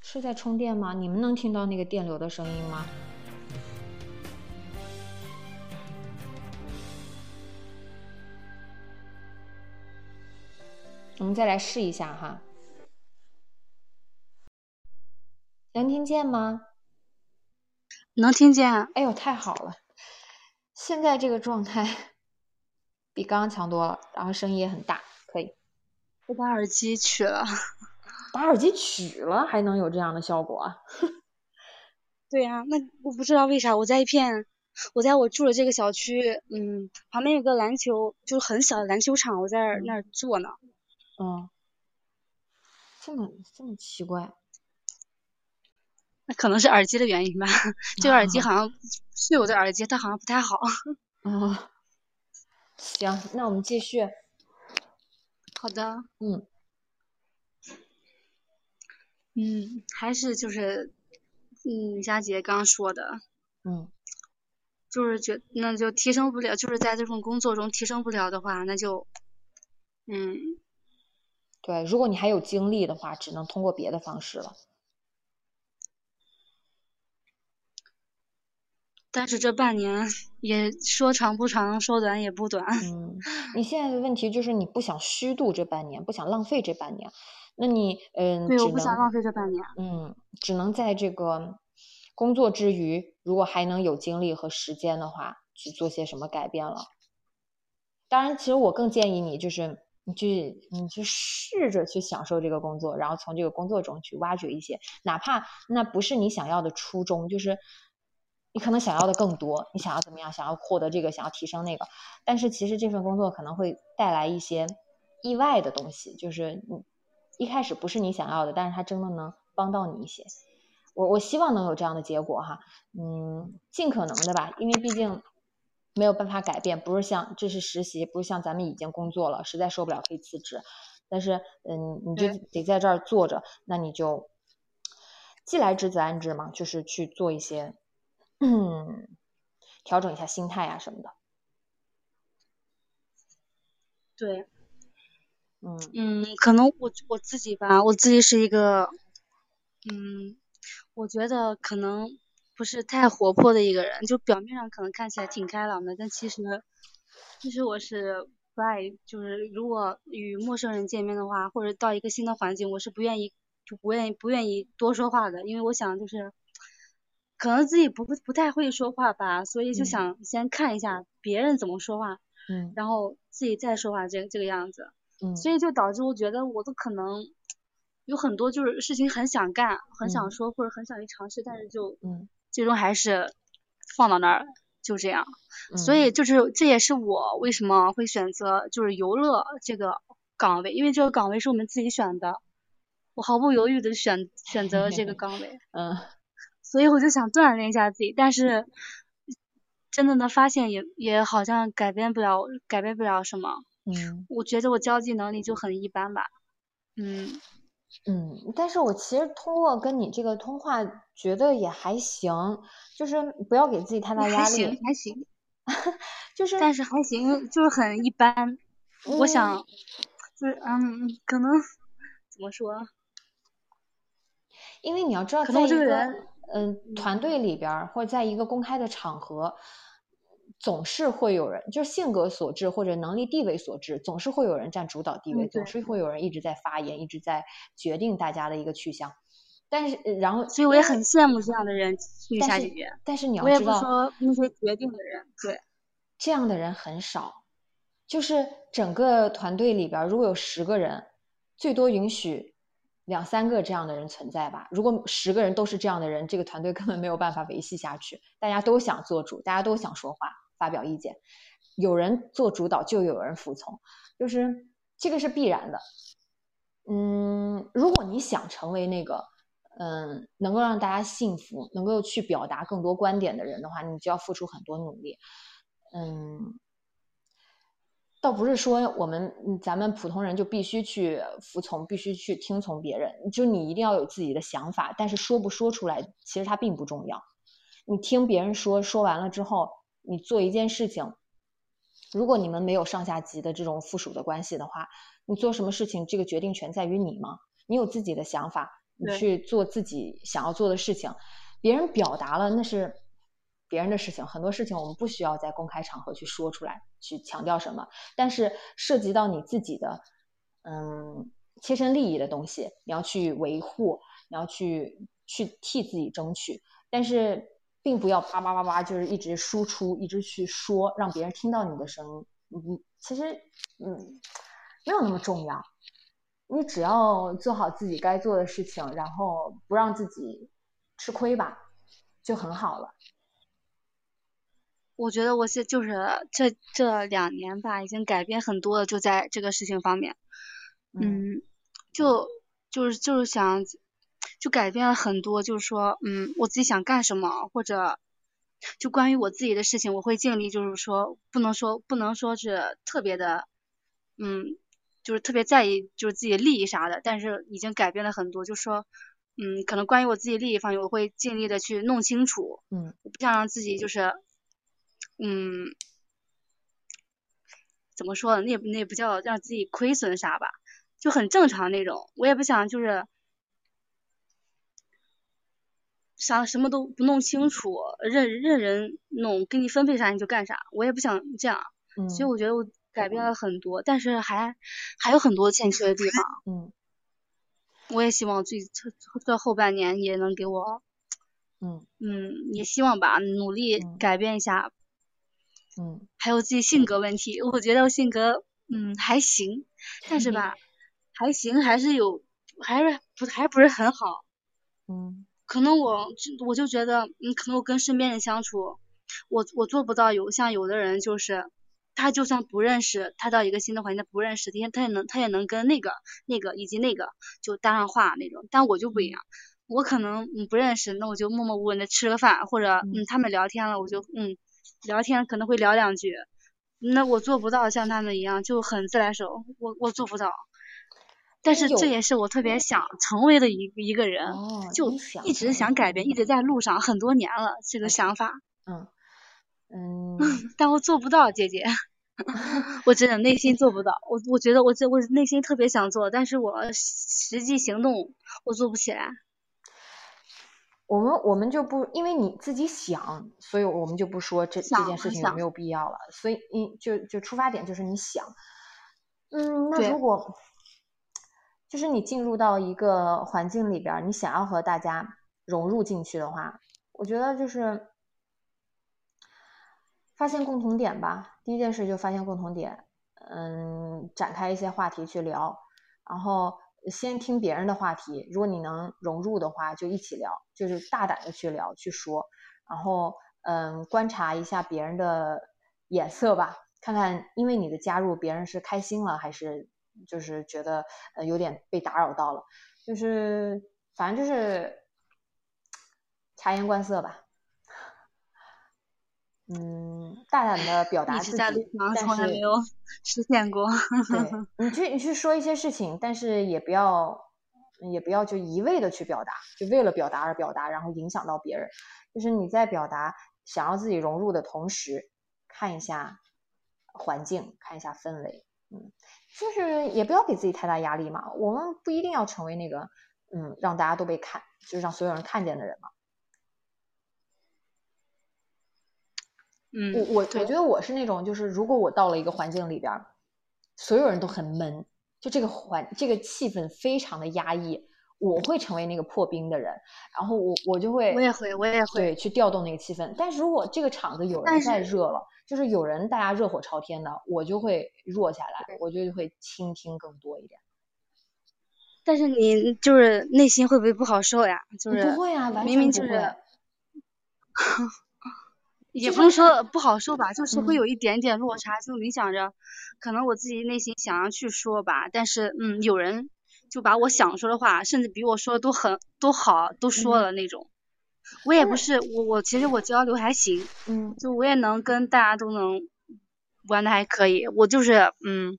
是在充电吗？你们能听到那个电流的声音吗？我们再来试一下哈，能听见吗？能听见。哎呦，太好了！现在这个状态比刚刚强多了，然后声音也很大，可以。我把耳机取了。把耳机取了还能有这样的效果啊？对呀、啊，那我不知道为啥我在一片，我在我住的这个小区，嗯，旁边有个篮球，就是很小的篮球场，我在那儿坐呢。嗯，这么这么奇怪？那可能是耳机的原因吧。这个耳机好像是我的耳机，它好像不太好。哦，行，那我们继续。好的。嗯。嗯，还是就是，嗯，佳姐刚说的，嗯，就是觉那就提升不了，就是在这份工作中提升不了的话，那就，嗯，对，如果你还有精力的话，只能通过别的方式了。但是这半年也说长不长，说短也不短。嗯，你现在的问题就是你不想虚度这半年，不想浪费这半年。那你嗯，对，我不想浪费这半年。嗯，只能在这个工作之余，如果还能有精力和时间的话，去做些什么改变了。当然，其实我更建议你，就是你去你去试着去享受这个工作，然后从这个工作中去挖掘一些，哪怕那不是你想要的初衷，就是你可能想要的更多，你想要怎么样，想要获得这个，想要提升那个，但是其实这份工作可能会带来一些意外的东西，就是你。一开始不是你想要的，但是它真的能帮到你一些。我我希望能有这样的结果哈，嗯，尽可能的吧，因为毕竟没有办法改变，不是像这是实习，不是像咱们已经工作了，实在受不了可以辞职。但是嗯，你就得在这儿坐着，那你就既来之则安之嘛，就是去做一些嗯，调整一下心态啊什么的。对。嗯嗯，可能我我自己吧，我自己是一个，嗯，我觉得可能不是太活泼的一个人，就表面上可能看起来挺开朗的，但其实，其实我是不爱，就是如果与陌生人见面的话，或者到一个新的环境，我是不愿意就不愿意不愿意多说话的，因为我想就是可能自己不不太会说话吧，所以就想先看一下别人怎么说话，嗯。然后自己再说话这这个样子，嗯，所以就导致我觉得我都可能有很多就是事情很想干，很想嗯。说或者很想去尝试，但是就嗯。最终还是放到那儿就这样。所嗯以就是这也是我为什么会选择就是游乐这个岗位，因为这个岗位是我们自己选的，我毫不犹豫的选选择了这个岗位，嗯所以我就想锻炼一下自己，但是真的能发现也也好像改变不了改变不了什么，嗯。我觉得我交际能力就很一般吧，嗯，嗯，但是我其实通过跟你这个通话，觉得也还行，就是不要给自己太大压力，还行，就是但是还行，就是很一般，我嗯想就是嗯可能怎么说？因为你要知道，可能我这在一个个人嗯团队里边儿，或者在一个公开的场合，总是会有人，就是性格所致或者能力地位所致，总是会有人占主导地位，嗯总是。会有人一直在发言，一直在决定大家的一个去向。但是，呃然后，所以我也很羡慕这样的人，女但是你要知道，说那些决定的人，对，这样的人很少，就是整个团队里边儿如果有十个人，最多允许两三个这样的人存在吧。如果十个人都是这样的人，这个团队根本没有办法维系下去。大家都想做主，大家都想说话、发表意见，有人做主导就有人服从，就是这个是必然的。嗯，如果你想成为那个嗯能够让大家信服、能够去表达更多观点的人的话，你就要付出很多努力。嗯，倒不是说我们嗯咱们普通人就必须去服从，必须去听从别人，就你一定要有自己的想法，但是说不说出来，其实它并不重要。你听别人说，说完了之后，你做一件事情，如果你们没有上下级的这种附属的关系的话，你做什么事情，这个决定权在于你吗？你有自己的想法，你去做自己想要做的事情，别人表达了那是别人的事情，很多事情我们不需要在公开场合去说出来，去强调什么。但是涉及到你自己的嗯切身利益的东西，你要去维护，你要去去替自己争取，但是并不要叭叭叭叭就是一直输出，一直去说，让别人听到你的声音。嗯，其实嗯没有那么重要。你只要做好自己该做的事情，然后不让自己吃亏吧，就很好了。我觉得我现就是这这两年吧，已经改变很多了，就在这个事情方面，嗯，就就是就是想，就改变了很多，就是说，嗯，我自己想干什么，或者就关于我自己的事情，我会尽力，就是说，不能说不能说是特别的，嗯，就是特别在意就是自己的利益啥的，但是已经改变了很多，就说，嗯，可能关于我自己利益方面，我会尽力的去弄清楚，嗯。我不想让自己就是，嗯，怎么说呢？那那也不叫让自己亏损啥吧，就很正常那种。我也不想就是啥什么都不弄清楚，任任人弄，给你分配啥你就干啥。我也不想这样，嗯，所以我觉得我改变了很多，但是还还有很多欠缺的地方。嗯我也希望最这这后半年也能给我，嗯嗯，也希望吧，努力嗯改变一下嗯还有自己性格问题，我觉得我性格嗯还行，但是吧，还行，还是有，还是不还不是很好。嗯可能我我就觉得，嗯，可能我跟身边人相处，我我做不到有像有的人就是，他就算不认识，他到一个新的环境他不认识，他他也能他也能跟那个那个以及那个就搭上话那种，但我就不一样。我可能嗯不认识，那我就默默无闻的吃个饭，或者嗯他们聊天了，我就嗯聊天可能会聊两句，那我做不到像他们一样就很自来熟，我我做不到。但是这也是我特别想成为的一一个人，哦，就一直想改变，一直在路上很多年了这个想法，嗯 嗯但我做不到，姐姐，我真的内心做不到。我我觉得我这我内心特别想做，但是我实际行动我做不起来。我们我们就不因为你自己想，所以我们就不说这这件事情有没有必要了。所以你就就出发点就是你想，嗯，那如果就是你进入到一个环境里边，你想要和大家融入进去的话，我觉得就是发现共同点吧。第一件事就发现共同点，嗯，展开一些话题去聊，然后先听别人的话题，如果你能融入的话，就一起聊，就是大胆的去聊去说，然后嗯，观察一下别人的眼色吧，看看因为你的加入，别人是开心了还是就是觉得呃有点被打扰到了，就是反正就是察言观色吧。嗯，大胆的表达自己，但是没有 实现过。对，你去你去说一些事情，但是也不要也不要就一味的去表达，就为了表达而表达，然后影响到别人。就是你在表达想要自己融入的同时，看一下环境，看一下氛围。嗯，就是也不要给自己太大压力嘛。我们不一定要成为那个嗯让大家都被看，就是让所有人看见的人嘛。嗯，我我我觉得我是那种，就是如果我到了一个环境里边，所有人都很闷，就这个环这个气氛非常的压抑，我会成为那个破冰的人，然后我我就会，我也会，我也会，对，去调动那个气氛。但是如果这个场子有人在热了，就是有人大家热火朝天的，我就会弱下来，我就会倾听更多一点。但是你就是内心会不会不好受呀？就是不会啊，明明就是。也不能说不好受吧，就是会有一点点落差。就你想着，可能我自己内心想要去说吧，但是嗯，有人就把我想说的话，甚至比我说的都很都好，都说了那种。我也不是我我其实我交流还行，嗯，就我也能跟大家都能玩的还可以。我就是嗯，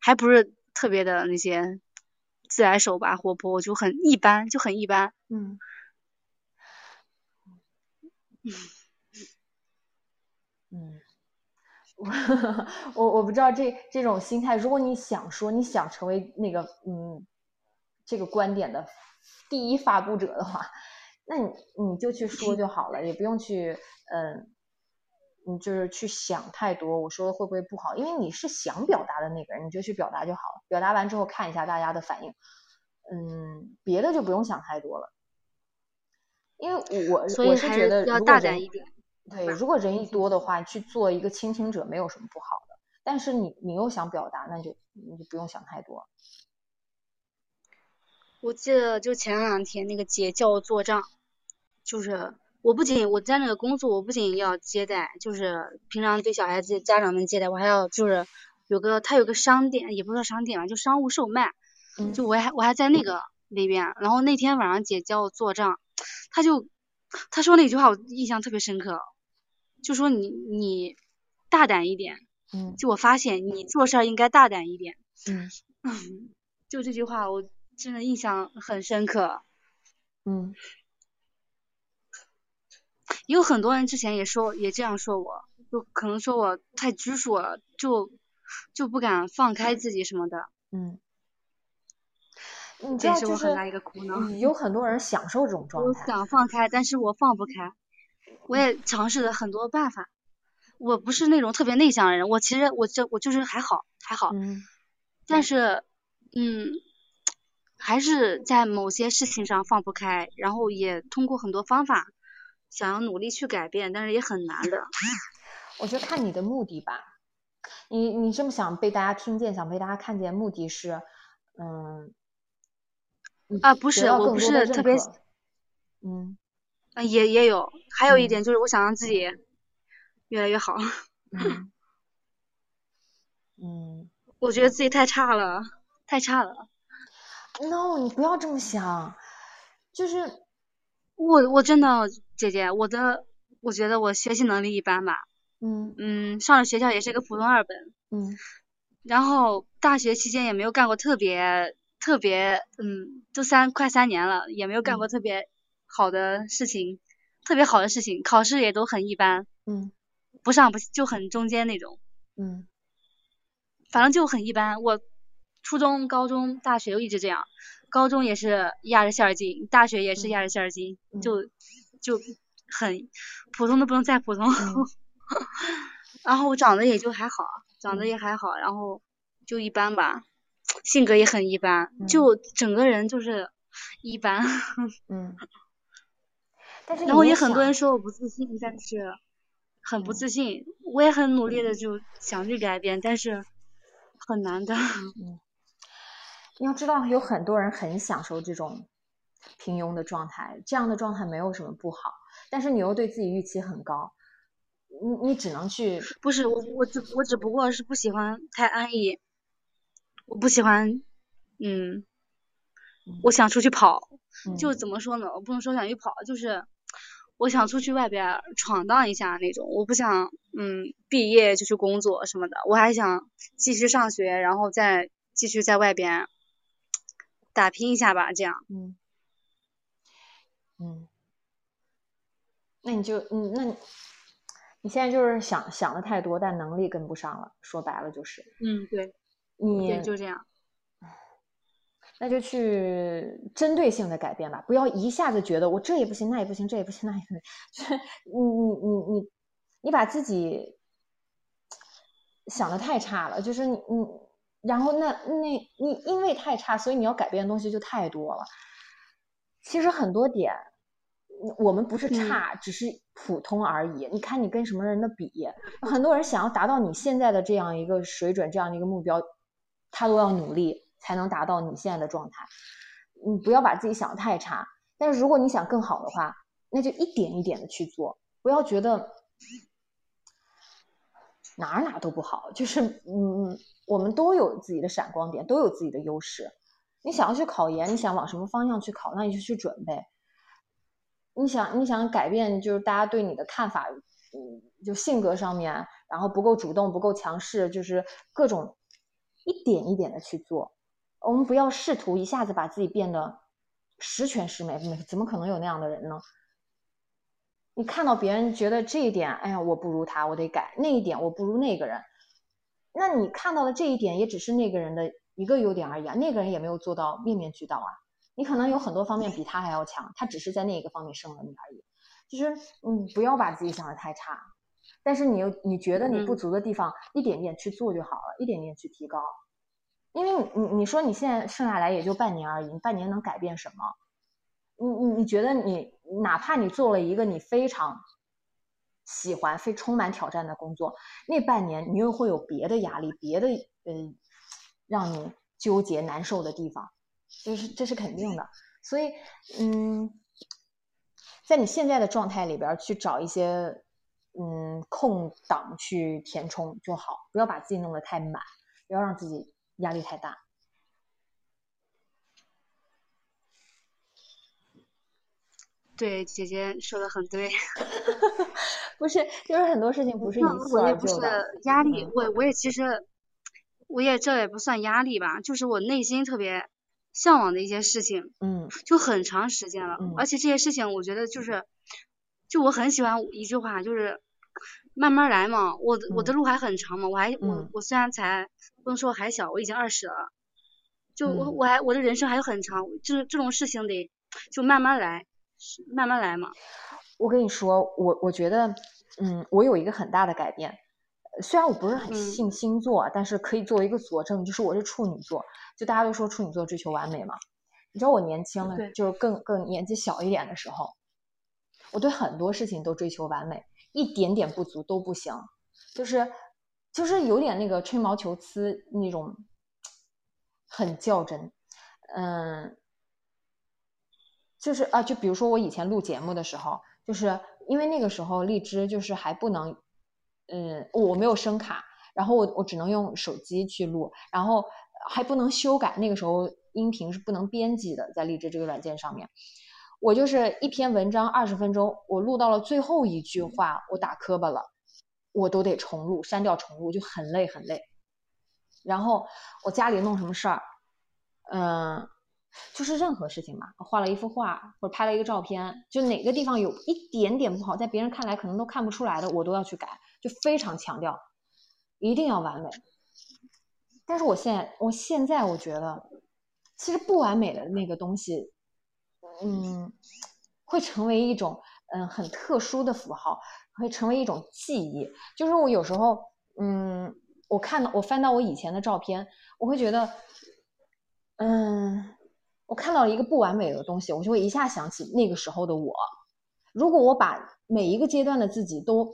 还不是特别的那些自来熟吧，活泼，我就很一般，就很一般。嗯。嗯，我我我不知道这这种心态，如果你想说你想成为那个嗯这个观点的第一发布者的话，那你你就去说就好了，也不用去嗯你就是去想太多，我说的会不会不好？因为你是想表达的那个人，你就去表达就好了。表达完之后看一下大家的反应，嗯，别的就不用想太多了。因为我我是觉得要大胆一点。对，如果人一多的话，去做一个倾听者没有什么不好的。但是你你又想表达，那就你就不用想太多。我记得就前两天那个姐叫我做账，就是我不仅我在那个工作，我不仅要接待，就是平常对小孩子家长们接待，我还要就是有个他有个商店，也不是商店吧，就商务售卖，就我还我还在那个里边。然后那天晚上姐叫我做账，他就他说那句话我印象特别深刻。就说你你大胆一点，嗯，就我发现你做事儿应该大胆一点，嗯，就这句话我真的印象很深刻，嗯，有很多人之前也说也这样说我，就可能说我太拘束了，就就不敢放开自己什么的，嗯，这是我很大一个苦恼。有很多人享受这种状态，我想放开，但是我放不开。我也尝试了很多办法，我不是那种特别内向的人，我其实我这我就是还好还好，但是嗯，还是在某些事情上放不开，然后也通过很多方法想要努力去改变，但是也很难的。我觉得看你的目的吧，你你这么想被大家听见，想被大家看见，目的是嗯啊不是我不是特别嗯。嗯，也也有，还有一点就是我想让自己越来越好。嗯。嗯。我觉得自己太差了，太差了。No，你不要这么想，就是我我真的姐姐，我的我觉得我学习能力一般吧。嗯。嗯，上了学校也是个普通二本。嗯。然后大学期间也没有干过特别特别，嗯，都三快三年了，也没有干过特别。好的事情，特别好的事情，考试也都很一般，嗯，不上不就很中间那种，嗯，反正就很一般。我初中、高中、大学一直这样，高中也是压着线进，大学也是压着线进，就就很普通的不能再普通。然后我长得也就还好，长得也还好，然后就一般吧。性格也很一般，就整个人就是一般。嗯。但是然后也很多人说我不自信，但是很不自信。我也很努力的就想去改变，但是很难的。嗯。你要知道，有很多人很享受这种平庸的状态，这样的状态没有什么不好。但是你又对自己预期很高，你你只能去。不是我，我只我只不过是不喜欢太安逸，我不喜欢，嗯，我想出去跑，就怎么说呢？我不能说想去跑，就是我想出去外边闯荡一下那种。我不想，嗯，毕业就去工作什么的，我还想继续上学，然后再继续在外边。打拼一下吧，这样。嗯。嗯。那你就嗯，那你你现在就是想想的太多，但能力跟不上了。说白了就是。嗯，对。你就这样。那就去针对性的改变吧，不要一下子觉得我这也不行，那也不行，这也不行，那也不行。就是你你你你你把自己想的太差了，就是你你。然后那那你因为太差，所以你要改变的东西就太多了。其实很多点，我们不是差，只是普通而已。你看你跟什么人的比，很多人想要达到你现在的这样一个水准，这样的一个目标，他都要努力才能达到你现在的状态。你不要把自己想的太差，但是如果你想更好的话，那就一点一点的去做，不要觉得哪哪都不好，就是嗯。我们都有自己的闪光点，都有自己的优势。你想要去考研，你想往什么方向去考，那你就去准备。你想，你想改变，就是大家对你的看法，嗯，就性格上面，然后不够主动，不够强势，就是各种一点一点的去做。我们不要试图一下子把自己变得十全十美，怎么可能有那样的人呢？你看到别人觉得这一点，哎呀，我不如他，我得改；那一点，我不如那个人。那你看到的这一点，也只是那个人的一个优点而已啊。那个人也没有做到面面俱到啊。你可能有很多方面比他还要强，他只是在那一个方面胜了你而已。就是嗯，不要把自己想的太差，但是你又你觉得你不足的地方，一点点去做就好了，一点点去提高。因为你你你说你现在剩下来也就半年而已，你半年能改变什么？你你你觉得你哪怕你做了一个你非常。喜欢非充满挑战的工作，那半年你又会有别的压力，别的嗯，让你纠结难受的地方，就是这是肯定的。所以嗯，在你现在的状态里边去找一些嗯空档去填充就好，不要把自己弄得太满，不要让自己压力太大。对，姐姐说的很对，不是，就是很多事情不是一蹴而就的。压力，我我也其实，我也这也不算压力吧，就是我内心特别向往的一些事情，嗯，就很长时间了，而且这些事情我觉得就是，就我很喜欢一句话，就是慢慢来嘛，我的我的路还很长嘛，我还我我虽然才不能说还小，我已经二十了，就我我还我的人生还有很长，就是这种事情得就慢慢来。慢慢来嘛。我跟你说，我我觉得，嗯，我有一个很大的改变。虽然我不是很信星座，但是可以作为一个佐证，就是我是处女座。就大家都说处女座追求完美嘛。你知道我年轻了，就是更更年纪小一点的时候，我对很多事情都追求完美，一点点不足都不行，就是就是有点那个吹毛求疵那种，很较真，嗯。就是啊，就比如说我以前录节目的时候，就是因为那个时候荔枝就是还不能，嗯，我没有声卡，然后我我只能用手机去录，然后还不能修改，那个时候音频是不能编辑的，在荔枝这个软件上面，我就是一篇文章二十分钟，我录到了最后一句话，我打磕巴了，我都得重录，删掉重录就很累很累，然后我家里弄什么事儿，嗯。就是任何事情嘛，画了一幅画或者拍了一个照片，就哪个地方有一点点不好，在别人看来可能都看不出来的，我都要去改，就非常强调，一定要完美。但是我现在，我现在我觉得，其实不完美的那个东西，嗯，会成为一种嗯很特殊的符号，会成为一种记忆。就是我有时候，嗯，我看到我翻到我以前的照片，我会觉得。嗯，我看到了一个不完美的东西，我就会一下想起那个时候的我。如果我把每一个阶段的自己都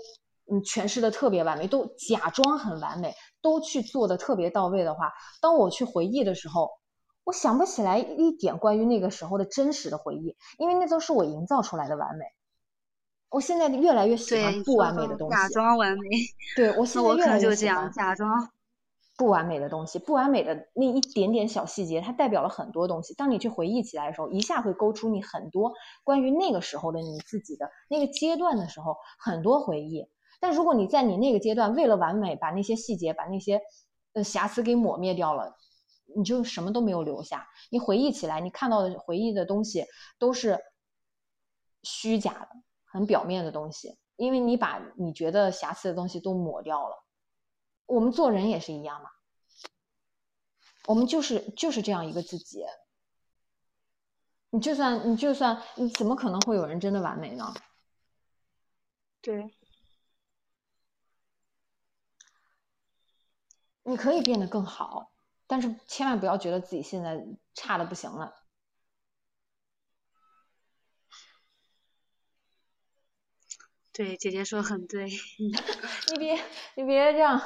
嗯诠释的特别完美，都假装很完美，都去做的特别到位的话，当我去回忆的时候，我想不起来一点关于那个时候的真实的回忆，因为那都是我营造出来的完美。我现在越来越喜欢不完美的东西，假装完美。对我 现在越来越喜欢假装不完美的东西，不完美的那一点点小细节，它代表了很多东西。当你去回忆起来的时候，一下会勾出你很多关于那个时候的你自己的那个阶段的时候很多回忆。但如果你在你那个阶段为了完美，把那些细节、把那些呃瑕疵给抹灭掉了，你就什么都没有留下。你回忆起来，你看到的回忆的东西都是虚假的。很表面的东西，因为你把你觉得瑕疵的东西都抹掉了。我们做人也是一样嘛，我们就是就是这样一个自己。你就算你就算你怎么可能会有人真的完美呢？对，你可以变得更好，但是千万不要觉得自己现在差的不行了。对，姐姐说很对，你别你别这样，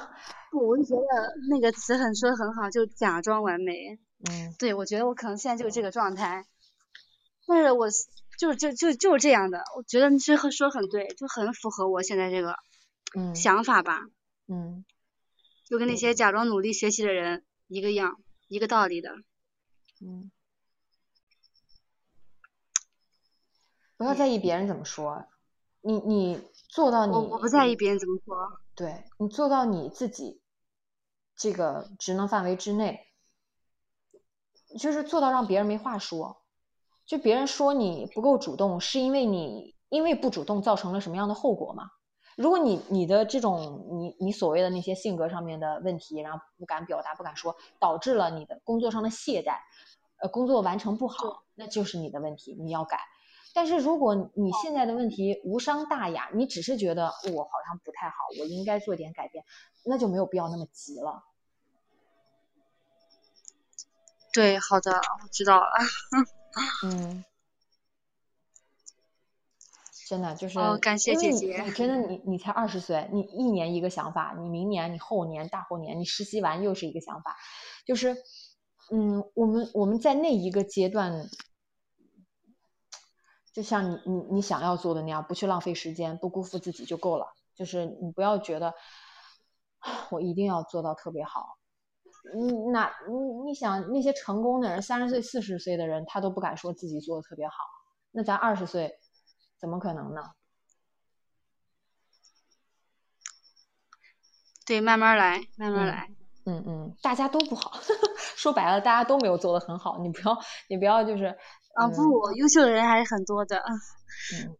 不，我就觉得那个词很说的很好，就假装完美。嗯，对，我觉得我可能现在就是这个状态，但是我就就就就是这样的，我觉得你这说很对，就很符合我现在这个嗯想法吧。嗯，就跟那些假装努力学习的人一个样，一个道理的。嗯，不要在意别人怎么说。你你做到你，我我不在意别人怎么说。对你做到你自己这个职能范围之内，就是做到让别人没话说。就别人说你不够主动，是因为你因为不主动造成了什么样的后果吗？如果你你的这种你你所谓的那些性格上面的问题，然后不敢表达不敢说，导致了你的工作上的懈怠，呃，工作完成不好，那就是你的问题，你要改。但是如果你现在的问题无伤大雅，你只是觉得我好像不太好，我应该做点改变，那就没有必要那么急了。对，好的，我知道了。嗯，真的就是，哦，感谢姐姐。你真的你你才二十岁，你一年一个想法，你明年你后年大后年你实习完又是一个想法，就是，嗯，我们我们在那一个阶段。就像你你你想要做的那样，不去浪费时间，不辜负自己就够了。就是你不要觉得我一定要做到特别好。你那你你想那些成功的人，三十岁四十岁的人，他都不敢说自己做的特别好。那咱二十岁怎么可能呢？对，慢慢来，慢慢来。嗯嗯，大家都不好，说白了，大家都没有做的很好。你不要你不要就是。啊不，优秀的人还是很多的。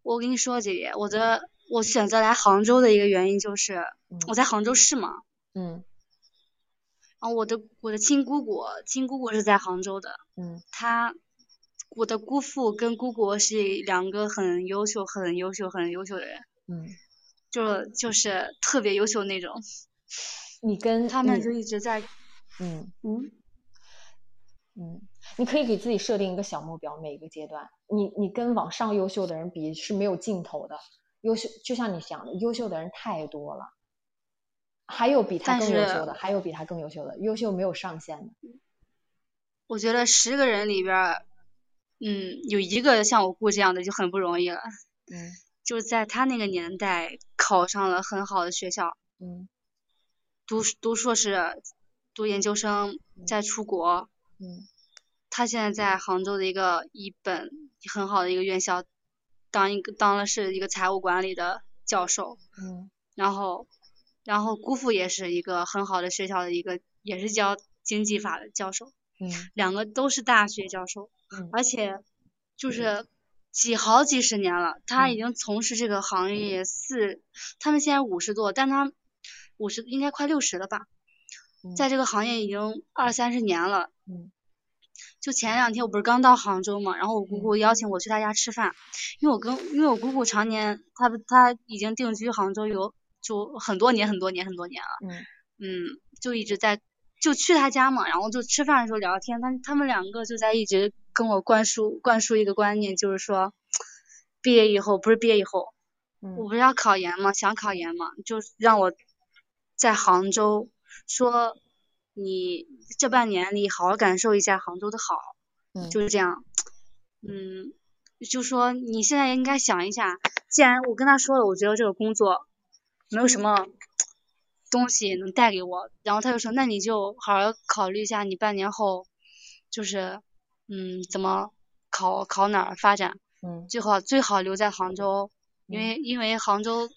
我跟你说，姐姐，我的我选择来杭州的一个原因就是我在杭州市嘛。嗯。然后我的我的亲姑姑，亲姑姑是在杭州的。嗯。她，我的姑父跟姑姑是两个很优秀、很优秀、很优秀的人。嗯。就就是特别优秀那种。你跟他们就一直在。嗯。嗯。嗯，你可以给自己设定一个小目标，每一个阶段，你你跟往上优秀的人比是没有尽头的，优秀就像你想的，优秀的人太多了，还有比他更优秀的，还有比他更优秀的，优秀没有上限的。我觉得十个人里边，嗯，有一个像我姑这样的就很不容易了。嗯，就在他那个年代考上了很好的学校，嗯，读读硕士，读研究生，再出国。嗯，他现在在杭州的一个一本很好的一个院校，当一个当了是一个财务管理的教授。嗯，然后，然后姑父也是一个很好的学校的一个，也是教经济法的教授。嗯，两个都是大学教授。嗯，而且就是几好几十年了，他已经从事这个行业四，他们现在五十多，但他五十应该快六十了吧。在这个行业已经二三十年了，嗯，就前两天我不是刚到杭州嘛，然后我姑姑邀请我去她家吃饭，因为我跟因为我姑姑常年她她已经定居杭州有就很多年很多年很多年了，嗯。嗯，就一直在就去她家嘛，然后就吃饭的时候聊天，他他们两个就在一直跟我灌输灌输一个观念，就是说毕业以后不是毕业以后，我不是要考研嘛，想考研嘛，就让我在杭州说你这半年里好好感受一下杭州的好，就是这样，嗯，就说你现在应该想一下，既然我跟他说了，我觉得这个工作没有什么。东西能带给我，然后他就说，那你就好好考虑一下，你半年后就是，嗯，怎么考考哪儿发展，嗯，最好最好留在杭州，因为因为杭州，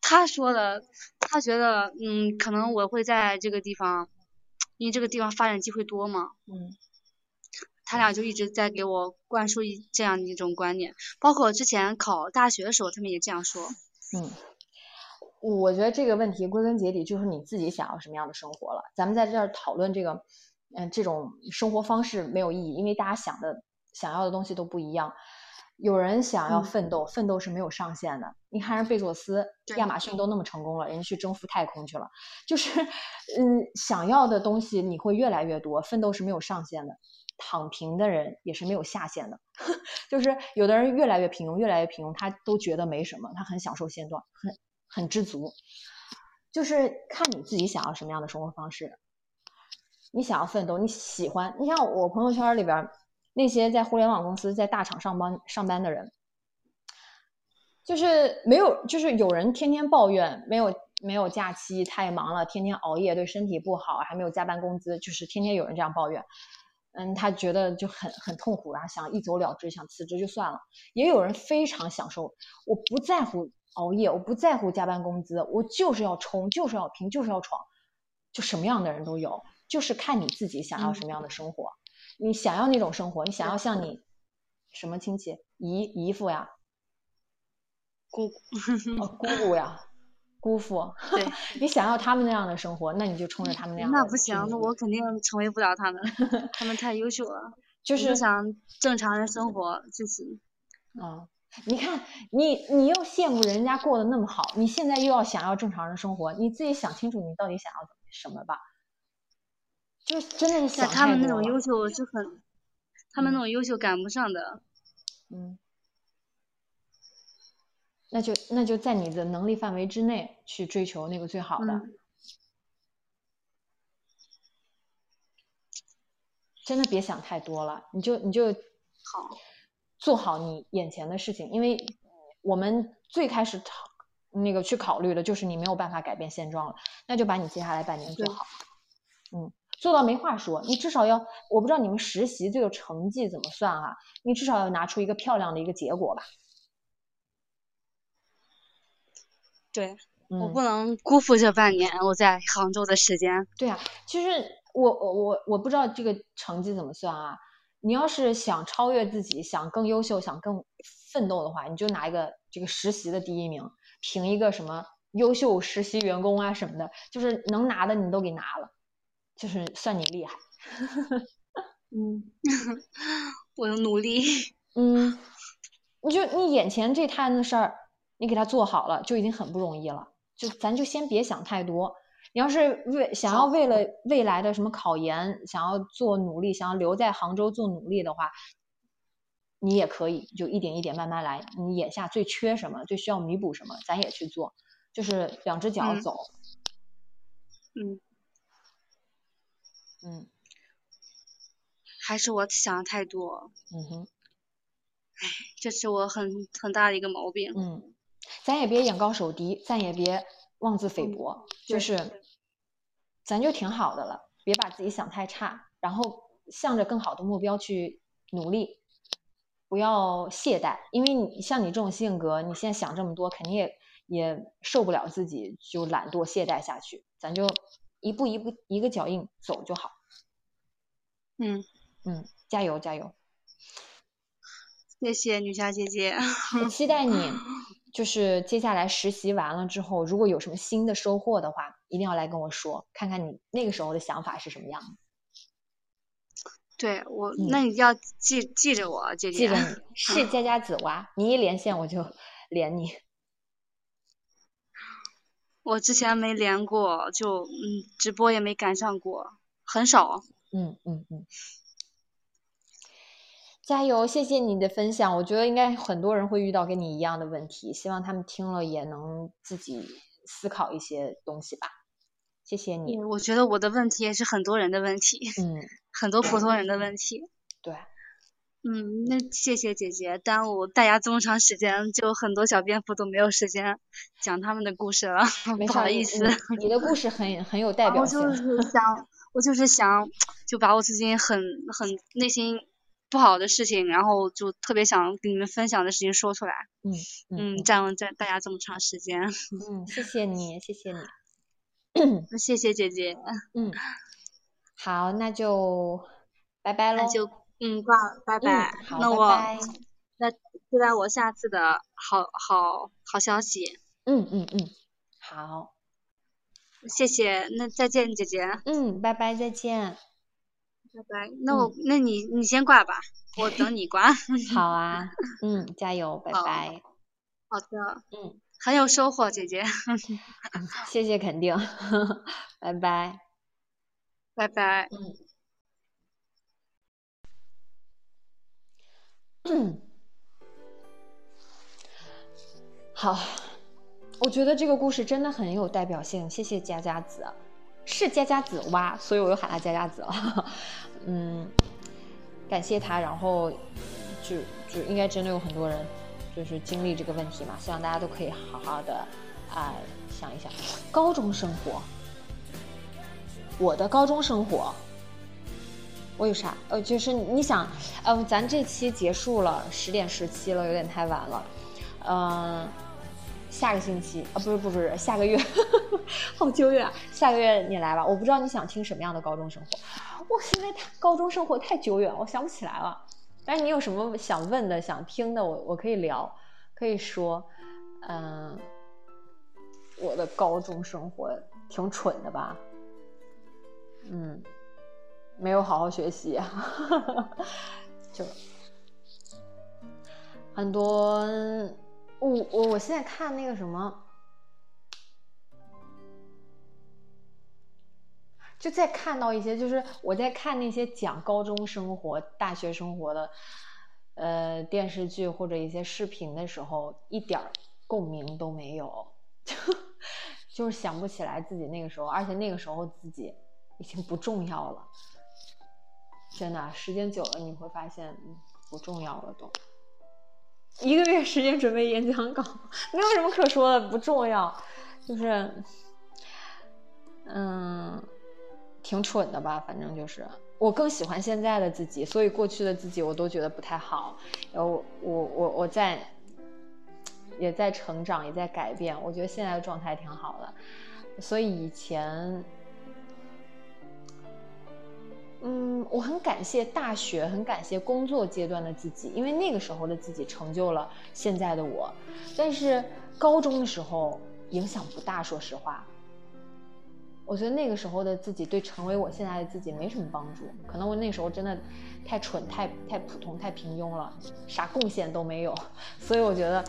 他说的，他觉得，嗯，可能我会在这个地方，因为这个地方发展机会多嘛，嗯，他俩就一直在给我灌输一这样的一种观念，包括之前考大学的时候，他们也这样说，嗯。我觉得这个问题归根结底就是你自己想要什么样的生活了。咱们在这儿讨论这个，嗯，这种生活方式没有意义，因为大家想的、想要的东西都不一样。有人想要奋斗，奋斗是没有上限的。你看人贝佐斯、亚马逊都那么成功了，人家去征服太空去了。就是，嗯，想要的东西你会越来越多，奋斗是没有上限的。躺平的人也是没有下限的。就是有的人越来越平庸，越来越平庸，他都觉得没什么，他很享受现状，很。很知足，就是看你自己想要什么样的生活方式。你想要奋斗，你喜欢。你像我朋友圈里边那些在互联网公司、在大厂上班上班的人，就是没有，就是有人天天抱怨没有没有假期，太忙了，天天熬夜对身体不好，还没有加班工资，就是天天有人这样抱怨。嗯，他觉得就很很痛苦，然后想一走了之，想辞职就算了。也有人非常享受，我不在乎。熬夜，我不在乎加班工资，我就是要冲，就是要拼，就是要闯，就什么样的人都有，就是看你自己想要什么样的生活。你想要那种生活，你想要像你什么亲戚姨姨父呀，姑姑姑呀，姑父，对你想要他们那样的生活，那你就冲着他们那样。那不行，那我肯定成为不了他们，他们太优秀了。就是想正常人生活就行。啊。你看，你你又羡慕人家过得那么好，你现在又要想要正常人生活，你自己想清楚，你到底想要什么吧。就真的是想他们那种优秀是很，他们那种优秀赶不上的。嗯。那就那就在你的能力范围之内去追求那个最好的。真的别想太多了，你就你就好。做好你眼前的事情，因为我们最开始考那个去考虑的就是你没有办法改变现状了，那就把你接下来半年做好，嗯，做到没话说。你至少要，我不知道你们实习这个成绩怎么算啊，你至少要拿出一个漂亮的一个结果吧。对，我不能辜负这半年我在杭州的时间。对啊，其实我我我我不知道这个成绩怎么算啊。你要是想超越自己，想更优秀，想更奋斗的话，你就拿一个这个实习的第一名，评一个什么优秀实习员工啊什么的，就是能拿的你都给拿了，就是算你厉害。嗯，我要努力。嗯，你就你眼前这摊子事儿，你给他做好了，就已经很不容易了。就咱就先别想太多。你要是为想要为了未来的什么考研，想要做努力，想要留在杭州做努力的话，你也可以就一点一点慢慢来。你眼下最缺什么，最需要弥补什么，咱也去做，就是两只脚走。嗯嗯，还是我想的太多。嗯哼，哎，这是我很很大的一个毛病。嗯，咱也别眼高手低，咱也别。妄自菲薄，就是，咱就挺好的了，别把自己想太差，然后向着更好的目标去努力，不要懈怠，因为你像你这种性格，你现在想这么多，肯定也也受不了自己就懒惰懈怠下去，咱就一步一步一个脚印走就好。嗯嗯，加油加油！谢谢女侠姐姐，期待你。就是接下来实习完了之后，如果有什么新的收获的话，一定要来跟我说，看看你那个时候的想法是什么样的。对我，那你要记记着我，姐姐。记着你 是佳佳子娃，你一连线我就 连你。我之前没连过，就嗯，直播也没赶上过，很少。嗯嗯嗯。加油！谢谢你的分享，我觉得应该很多人会遇到跟你一样的问题，希望他们听了也能自己思考一些东西吧。谢谢你。我觉得我的问题也是很多人的问题，嗯，很多普通人的问题。对。嗯，那谢谢姐姐，耽误大家这么长时间，就很多小蝙蝠都没有时间讲他们的故事了，不好意思。你的故事很很有代表性。我就是想，我就是想，就把我最近很很内心。不好的事情，然后就特别想跟你们分享的事情说出来。嗯嗯，占了占大家这么长时间。嗯，谢谢你，谢谢你。谢谢姐姐。嗯，好，那就拜拜喽。那就嗯挂了，拜拜。好，那我那期待我下次的好好好消息。嗯嗯嗯，好。谢谢，那再见，姐姐。嗯，拜拜，再见。拜拜，那我那你你先挂吧，我等你挂。好啊，嗯，加油，拜拜。好的，嗯，很有收获，姐姐。谢谢肯定，拜拜，拜拜。嗯，好，我觉得这个故事真的很有代表性，谢谢佳佳子。是佳佳子哇，所以我又喊他佳佳子了。嗯，感谢他，然后就就应该真的有很多人就是经历这个问题嘛，希望大家都可以好好的啊想一想高中生活。我的高中生活，我有啥？呃，就是你想，嗯，咱这期结束了，十点十七了，有点太晚了，嗯。下个星期啊，不是不是下个月，好久远。下个月你来吧，我不知道你想听什么样的高中生活。我现在高中生活太久远，我想不起来了。但是你有什么想问的、想听的，我我可以聊，可以说。嗯，我的高中生活挺蠢的吧？嗯，没有好好学习，就很多。我我我现在看那个什么，就在看到一些，就是我在看那些讲高中生活、大学生活的，呃，电视剧或者一些视频的时候，一点共鸣都没有，就就是想不起来自己那个时候，而且那个时候自己已经不重要了，真的，时间久了你会发现不重要了都。一个月时间准备演讲稿，没有什么可说的，不重要，就是，嗯，挺蠢的吧，反正就是，我更喜欢现在的自己，所以过去的自己我都觉得不太好，然后我我我在，也在成长，也在改变，我觉得现在的状态挺好的，所以以前。嗯，我很感谢大学，很感谢工作阶段的自己，因为那个时候的自己成就了现在的我。但是高中的时候影响不大，说实话。我觉得那个时候的自己对成为我现在的自己没什么帮助，可能我那时候真的太蠢、太太普通、太平庸了，啥贡献都没有，所以我觉得。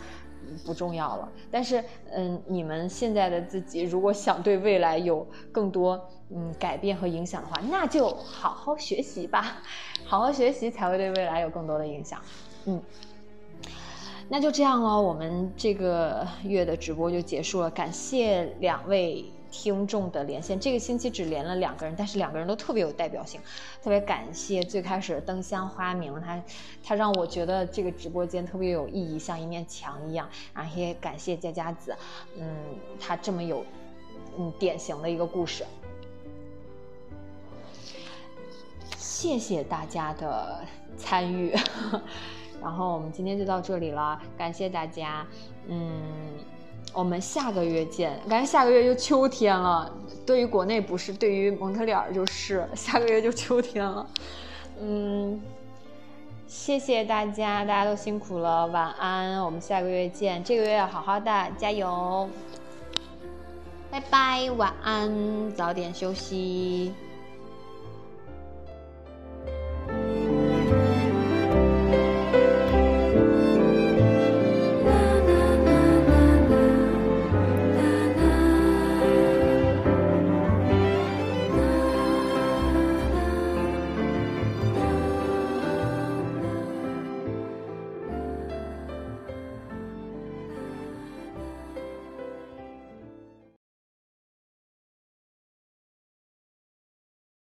不重要了，但是，嗯，你们现在的自己如果想对未来有更多嗯改变和影响的话，那就好好学习吧，好好学习才会对未来有更多的影响。嗯，那就这样了，我们这个月的直播就结束了，感谢两位。听众的连线，这个星期只连了两个人，但是两个人都特别有代表性，特别感谢最开始灯香花明，他他让我觉得这个直播间特别有意义，像一面墙一样。然后也感谢佳佳子，嗯，他这么有嗯典型的一个故事。谢谢大家的参与，然后我们今天就到这里了，感谢大家，嗯。我们下个月见，感觉下个月就秋天了。对于国内不是，对于蒙特利尔就是下个月就秋天了。嗯，谢谢大家，大家都辛苦了，晚安。我们下个月见，这个月要好好的，加油！拜拜，晚安，早点休息。